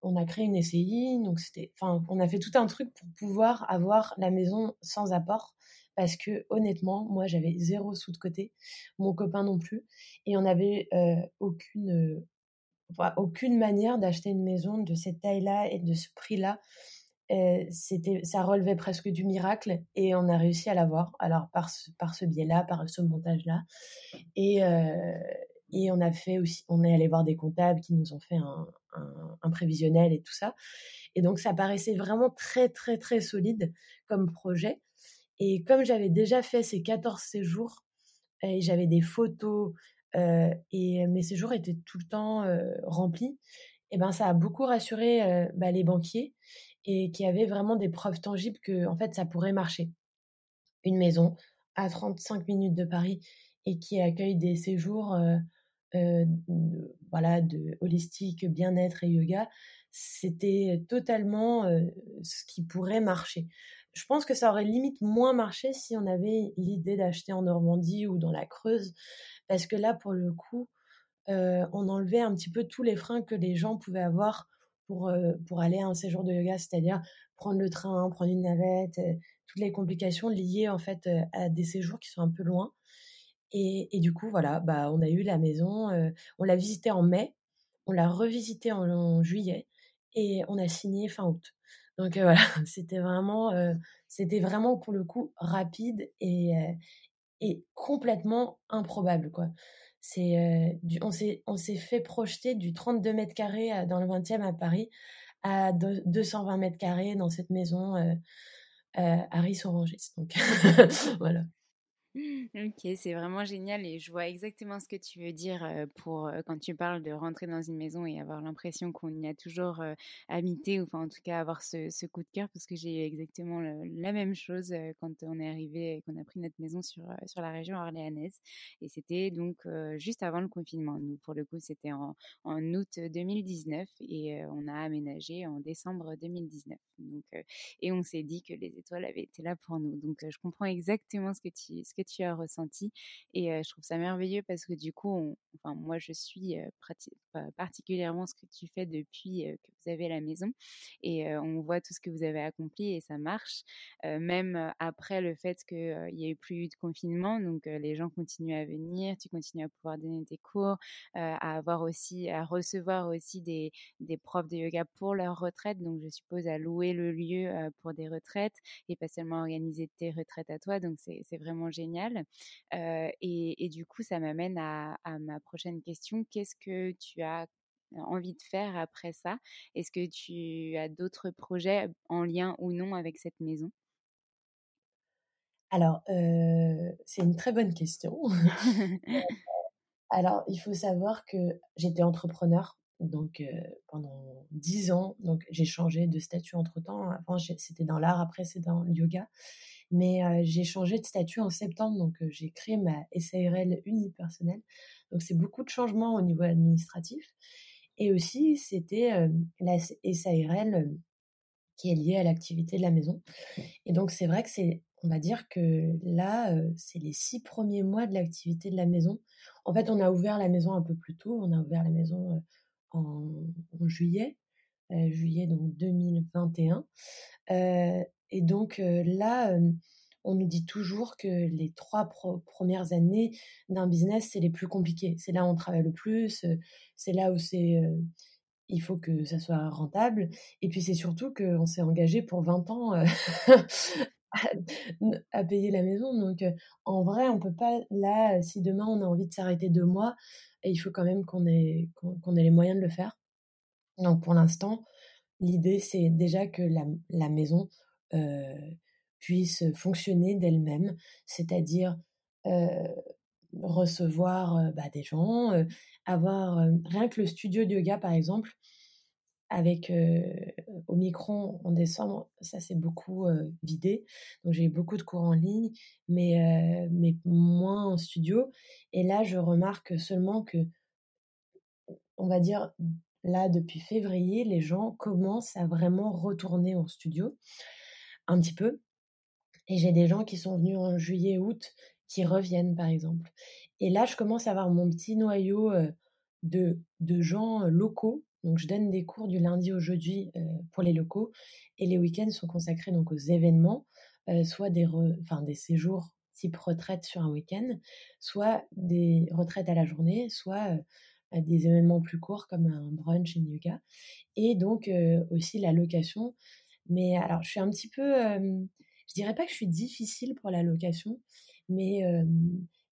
on a créé une SCI, donc c'était, enfin, on a fait tout un truc pour pouvoir avoir la maison sans apport parce que honnêtement, moi j'avais zéro sous de côté, mon copain non plus, et on n'avait euh, aucune, euh, aucune manière d'acheter une maison de cette taille-là et de ce prix-là. Euh, c'était, ça relevait presque du miracle et on a réussi à l'avoir. Alors par ce, par ce biais-là, par ce montage-là, et et on a fait aussi, on est allé voir des comptables qui nous ont fait un, un, un, prévisionnel et tout ça. Et donc ça paraissait vraiment très très très solide comme projet. Et comme j'avais déjà fait ces 14 séjours, et j'avais des photos, euh, et mes séjours étaient tout le temps euh, remplis, et ben ça a beaucoup rassuré euh, bah, les banquiers et qui avaient vraiment des preuves tangibles que en fait ça pourrait marcher. Une maison à 35 minutes de Paris et qui accueille des séjours de, voilà de holistique, bien-être et yoga, c'était totalement ce qui pourrait marcher je pense que ça aurait limite moins marché si on avait l'idée d'acheter en Normandie ou dans la Creuse, parce que là, pour le coup, euh, on enlevait un petit peu tous les freins que les gens pouvaient avoir pour, euh, aller à un séjour de yoga, c'est-à-dire prendre le train, prendre une navette, euh, toutes les complications liées en fait à des séjours qui sont un peu loin. Et, et du coup, voilà, bah, on a eu la maison, on l'a visitée en mai, on l'a revisitée en, en juillet et on a signé fin août. Donc voilà, c'était vraiment, c'était vraiment pour le coup rapide et, et complètement improbable quoi. C'est, on s'est, on s'est fait projeter du 32 mètres carrés dans le 20e à Paris à 220 mètres carrés dans cette maison à Ris-Orangis. Donc voilà. Ok, c'est vraiment génial et je vois exactement ce que tu veux dire pour quand tu parles de rentrer dans une maison et avoir l'impression qu'on y a toujours habité ou enfin en tout cas avoir ce, coup de cœur parce que j'ai eu exactement la même chose quand on est arrivé et qu'on a pris notre maison sur, sur la région orléanaise et c'était donc juste avant le confinement. Nous pour le coup c'était en, en, août 2019 et on a aménagé en décembre 2019. Donc, et on s'est dit que les étoiles avaient été là pour nous. Donc je comprends exactement ce que tu ce que tu as ressenti. Et je trouve ça merveilleux parce que du coup, enfin, moi, je suis particulièrement ce que tu fais depuis que vous avez la maison. Et on voit tout ce que vous avez accompli et ça marche. même après le fait qu'il n'y ait plus eu de confinement, donc les gens continuent à venir, tu continues à pouvoir donner tes cours, à avoir aussi, à recevoir aussi des, des profs de yoga pour leur retraite. Donc, je suppose à louer le lieu pour des retraites et pas seulement organiser tes retraites à toi. Donc, c'est vraiment génial et, du coup, ça m'amène à, ma prochaine question. Qu'est-ce que tu as envie de faire après ça? Est-ce que tu as d'autres projets en lien ou non avec cette maison? Alors, c'est une très bonne question. Alors, il faut savoir que j'étais entrepreneur donc pendant dix ans. Donc j'ai changé de statut entre temps. Avant c'était dans l'art, après c'est dans le yoga. Mais j'ai changé de statut en septembre, donc j'ai créé ma SARL unipersonnelle. Donc c'est beaucoup de changements au niveau administratif. Et aussi, c'était la SARL qui est liée à l'activité de la maison. Et donc c'est vrai que c'est, on va dire que là, c'est les six premiers mois de l'activité de la maison. En fait, on a ouvert la maison un peu plus tôt. On a ouvert la maison en, juillet, juillet donc 2021. Et donc là, on nous dit toujours que les trois premières années d'un business, c'est les plus compliquées. C'est là où on travaille le plus, c'est là où c'est, il faut que ça soit rentable. Et puis c'est surtout qu'on s'est engagé pour 20 ans à, payer la maison. Donc en vrai, on peut pas, là, si demain on a envie de s'arrêter deux mois, il faut quand même qu'on ait, qu'on ait les moyens de le faire. Donc pour l'instant, l'idée c'est déjà que la maison, puisse fonctionner d'elle-même, c'est-à-dire recevoir bah, des gens, avoir rien que le studio de yoga par exemple, avec au micron en décembre, ça s'est beaucoup vidé. Donc j'ai eu beaucoup de cours en ligne, mais, mais moins en studio. Et là, je remarque seulement que, on va dire, là, depuis février, les gens commencent à vraiment retourner au studio un petit peu. Et j'ai des gens qui sont venus en juillet, août, qui reviennent par exemple. Et là, je commence à avoir mon petit noyau de, de gens locaux. Donc, je donne des cours du lundi au jeudi pour les locaux. Et les week-ends sont consacrés donc aux événements, soit des, enfin, des séjours type retraite sur un week-end, soit des retraites à la journée, soit des événements plus courts comme un brunch et yoga. Et donc aussi la location mais alors, je suis un petit peu, je dirais pas que je suis difficile pour la location, mais,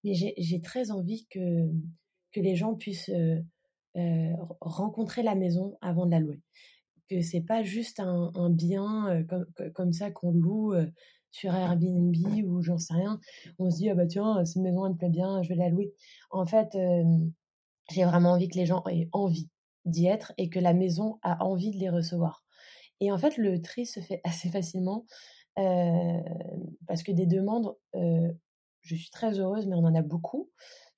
mais j'ai très envie que, que les gens puissent rencontrer la maison avant de la louer. Que c'est pas juste un, un bien comme, comme ça qu'on loue sur Airbnb ou j'en sais rien. On se dit, ah bah tiens, cette maison, elle me plaît bien, je vais la louer. En fait, j'ai vraiment envie que les gens aient envie d'y être et que la maison a envie de les recevoir. Et en fait, le tri se fait assez facilement parce que des demandes, je suis très heureuse, mais on en a beaucoup,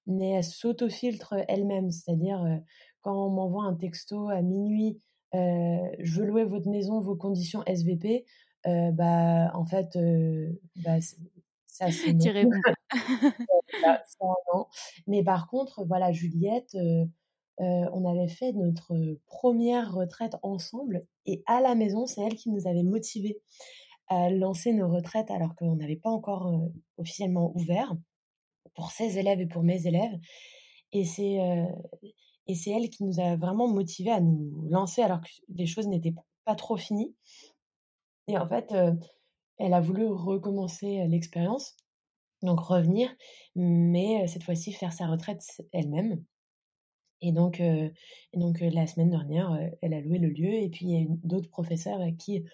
mais elles s'autofiltrent elles-mêmes. C'est-à-dire, quand on m'envoie un texto à minuit, je veux louer votre maison, vos conditions SVP, bah, en fait, bah, ça c'est. Bah, mais par contre, voilà, Juliette, on avait fait notre première retraite ensemble et à la maison, c'est elle qui nous avait motivés à lancer nos retraites alors qu'on n'avait pas encore officiellement ouvert pour ses élèves et pour mes élèves. Et c'est et c'est elle qui nous a vraiment motivés à nous lancer alors que les choses n'étaient pas trop finies. Et en fait, elle a voulu recommencer l'expérience, donc revenir, mais cette fois-ci faire sa retraite elle-même. Et donc, et donc la semaine dernière, elle a loué le lieu. Et puis, il y a d'autres professeurs avec qui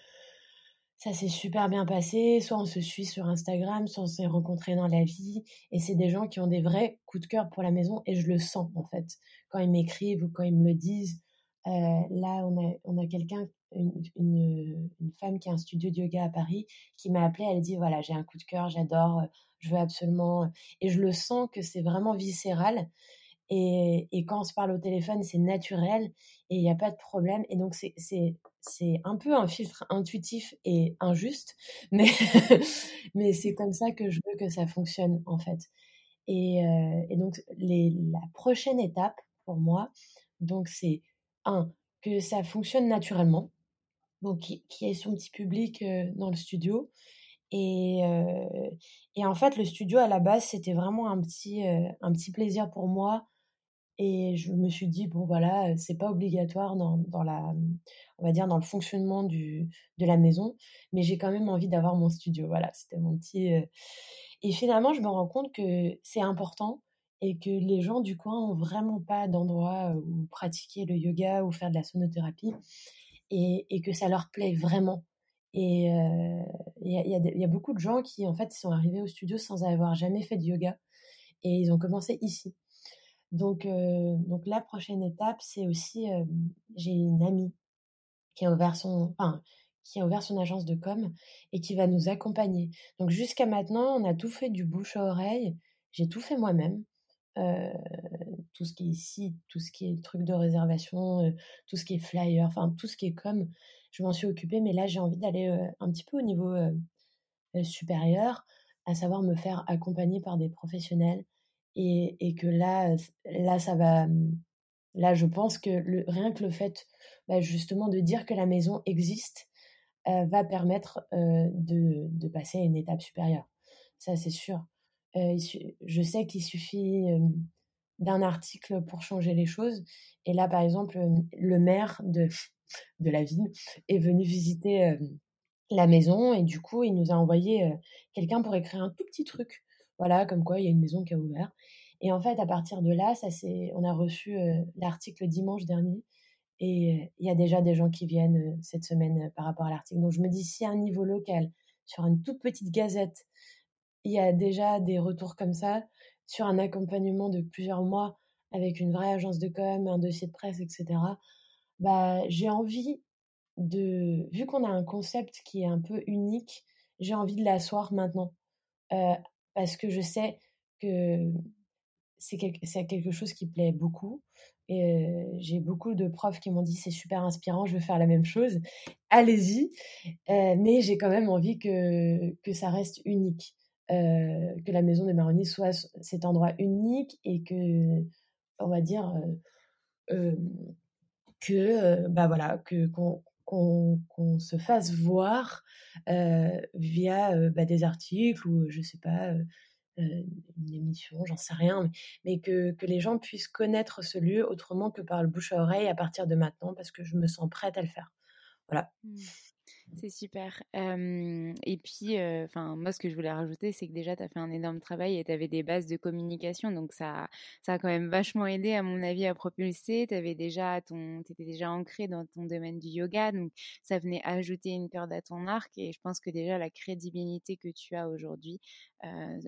ça s'est super bien passé. Soit on se suit sur Instagram, soit on s'est rencontrés dans la vie. Et c'est des gens qui ont des vrais coups de cœur pour la maison. Et je le sens, en fait, quand ils m'écrivent ou quand ils me le disent. là, on a, on a quelqu'un, une, une, une, femme qui a un studio de yoga à Paris, qui m'a appelé. Elle dit voilà, j'ai un coup de cœur, j'adore, je veux absolument. Et je le sens que c'est vraiment viscéral. Et, et, quand on se parle au téléphone, c'est naturel et il n'y a pas de problème. Et donc, c'est, un peu un filtre intuitif et injuste, mais, mais c'est comme ça que je veux que ça fonctionne, en fait. Et, euh, et donc, les, la prochaine étape pour moi, donc c'est un, que ça fonctionne naturellement, donc qui, qui ait son petit public euh, dans le studio. Et, euh, et en fait, le studio à la base, c'était vraiment un petit, un petit plaisir pour moi et je me suis dit, bon, voilà, c'est pas obligatoire dans, dans, la, on va dire, dans le fonctionnement du, de la maison, mais j'ai quand même envie d'avoir mon studio. Voilà, c'était mon petit. Et finalement, je me rends compte que c'est important et que les gens du coin ont vraiment pas d'endroit où pratiquer le yoga ou faire de la sonothérapie et, et que ça leur plaît vraiment. Et il y, a, y, a beaucoup de gens qui, en fait, sont arrivés au studio sans avoir jamais fait de yoga et ils ont commencé ici. Donc, donc la prochaine étape, c'est aussi, j'ai une amie qui a ouvert son, enfin, qui a ouvert son agence de com et qui va nous accompagner. Donc jusqu'à maintenant, on a tout fait du bouche à oreille. J'ai tout fait moi-même. tout ce qui est ici, tout ce qui est truc de réservation, tout ce qui est flyer, enfin tout ce qui est com, je m'en suis occupée. Mais là, j'ai envie d'aller un petit peu au niveau supérieur, à savoir me faire accompagner par des professionnels et, que là, là, ça va. Mmh, là, je pense que le, rien que le fait, bah, justement, de dire que la maison existe va permettre de, passer à une étape supérieure. Ça, c'est sûr. je sais qu'il suffit d'un article pour changer les choses. Et là, par exemple, le maire de, de la ville est venu visiter la maison et du coup, il nous a envoyé quelqu'un pour écrire un tout petit truc voilà, comme quoi il y a une maison qui a ouvert. Et en fait, à partir de là, ça c'est, on a reçu l'article dimanche dernier. Et il y a déjà des gens qui viennent cette semaine par rapport à l'article. Donc je me dis, si à un niveau local, sur une toute petite gazette, il y a déjà des retours comme ça, sur un accompagnement de plusieurs mois avec une vraie agence de com, un dossier de presse, etc., bah, j'ai envie de, vu qu'on a un concept qui est un peu unique, j'ai envie de l'asseoir maintenant parce que je sais que c'est quelque chose qui plaît beaucoup. J'ai beaucoup de profs qui m'ont dit c'est super inspirant, je veux faire la même chose. Allez-y. mais j'ai quand même envie que, que ça reste unique. que la maison des marronniers soit cet endroit unique et que, on va dire, que, bah voilà, que, qu'on se fasse voir via bah, des articles ou je sais pas une émission, j'en sais rien, mais, que, que, les gens puissent connaître ce lieu autrement que par le bouche à oreille à partir de maintenant parce que je me sens prête à le faire. Voilà. Mmh. C'est super. et puis, enfin, moi, ce que je voulais rajouter, c'est que déjà, tu as fait un énorme travail et tu avais des bases de communication. Donc, ça, ça a quand même vachement aidé, à mon avis, à propulser. Tu étais déjà ancré dans ton domaine du yoga. Donc, ça venait ajouter une corde à ton arc. Et je pense que déjà, la crédibilité que tu as aujourd'hui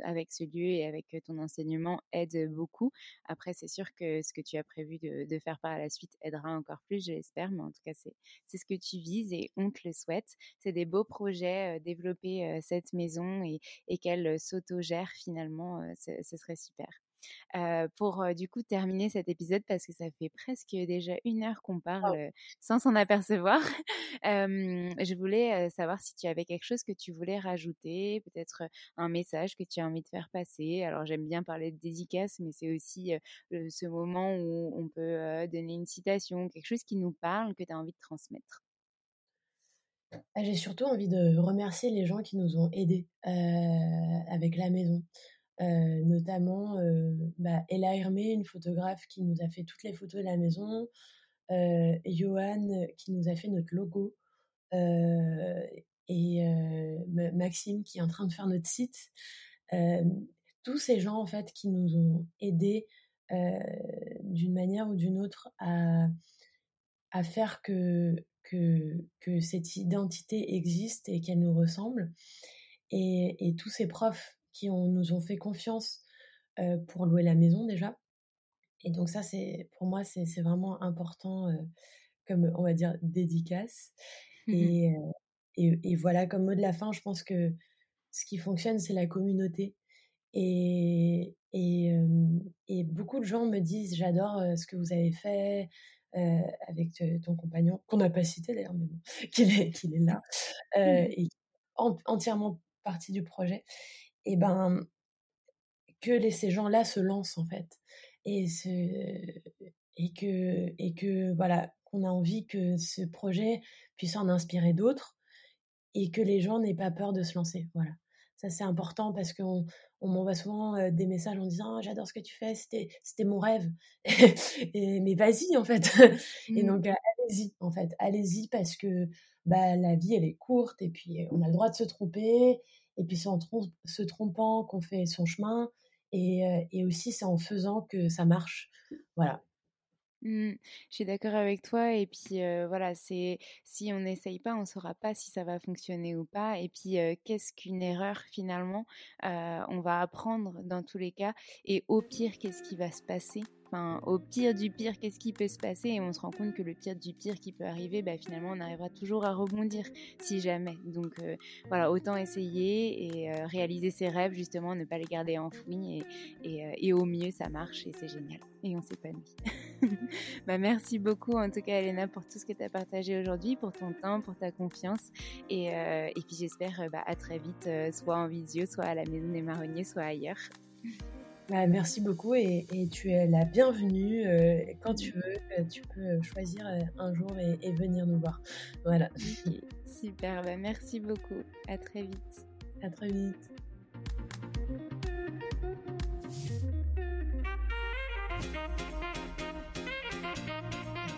avec ce lieu et avec ton enseignement aide beaucoup. Après, c'est sûr que ce que tu as prévu de, de faire par la suite aidera encore plus, je l'espère. Mais en tout cas, c'est ce que tu vises et on te le souhaite c'est des beaux projets, développer cette maison et, et qu'elle s'autogère finalement, ce serait super. pour du coup terminer cet épisode parce que ça fait presque déjà une heure qu'on parle sans s'en apercevoir. je voulais savoir si tu avais quelque chose que tu voulais rajouter, peut-être un message que tu as envie de faire passer. Alors j'aime bien parler de dédicace, mais c'est aussi ce moment où on peut donner une citation, quelque chose qui nous parle, que tu as envie de transmettre. Ah, j'ai surtout envie de remercier les gens qui nous ont aidés avec la maison. notamment bah, Ella Hermé, une photographe qui nous a fait toutes les photos de la maison, Johan qui nous a fait notre logo, et Maxime qui est en train de faire notre site. tous ces gens en fait qui nous ont aidés d'une manière ou d'une autre à faire que, que, que, cette identité existe et qu'elle nous ressemble. Et, et, tous ces profs qui ont, nous ont fait confiance pour louer la maison déjà. Et donc ça, c'est pour moi, c'est vraiment important comme, on va dire, dédicace. Mmh et, et, et, voilà, comme mot de la fin, je pense que ce qui fonctionne, c'est la communauté. Et, et, beaucoup de gens me disent, j'adore ce que vous avez fait avec ton compagnon, qu'on n'a pas cité d'ailleurs, mais bon, qu'il est, qu'il est là, mmh et entièrement partie du projet. Et ben, que les, ces gens-là se lancent en fait. Et, ce, et, que, et que voilà, qu'on a envie que ce projet puisse en inspirer d'autres et que les gens n'aient pas peur de se lancer. Voilà. Ça, c'est important parce qu'on on, m'envoie souvent des messages en disant «Ah, J'adore ce que tu fais, c'était, c'était mon rêve. et, mais vas-y, en fait. Et mmh. donc, allez-y, en fait. Allez-y parce que bah, la vie, elle est courte et puis on a le droit de se tromper. Et puis, c'est en se trompant qu'on fait son chemin. Et, et aussi, c'est en faisant que ça marche. Voilà. Mmh. je suis d'accord avec toi et puis voilà, c'est si on n'essaye pas, on saura pas si ça va fonctionner ou pas et puis qu'est-ce qu'une erreur finalement? on va apprendre dans tous les cas et au pire, qu'est-ce qui va se passer? au pire du pire, qu'est-ce qui peut se passer Et on se rend compte que le pire du pire qui peut arriver, bah, finalement, on arrivera toujours à rebondir si jamais. Donc voilà, autant essayer et réaliser ses rêves, justement, ne pas les garder enfouis. Et, euh, et, au mieux, ça marche et c'est génial. Et on s'épanouit. bah, merci beaucoup, en tout cas, Elena, pour tout ce que tu as partagé aujourd'hui, pour ton temps, pour ta confiance. Et, et puis j'espère bah, à très vite, soit en visio, soit à la Maison des Marronniers, soit ailleurs. Bah, merci beaucoup et, tu es la bienvenue. Euh, quand tu veux, euh, tu peux choisir euh, un jour et, venir nous voir. Voilà. Super, bah, merci beaucoup. À très vite. À très vite.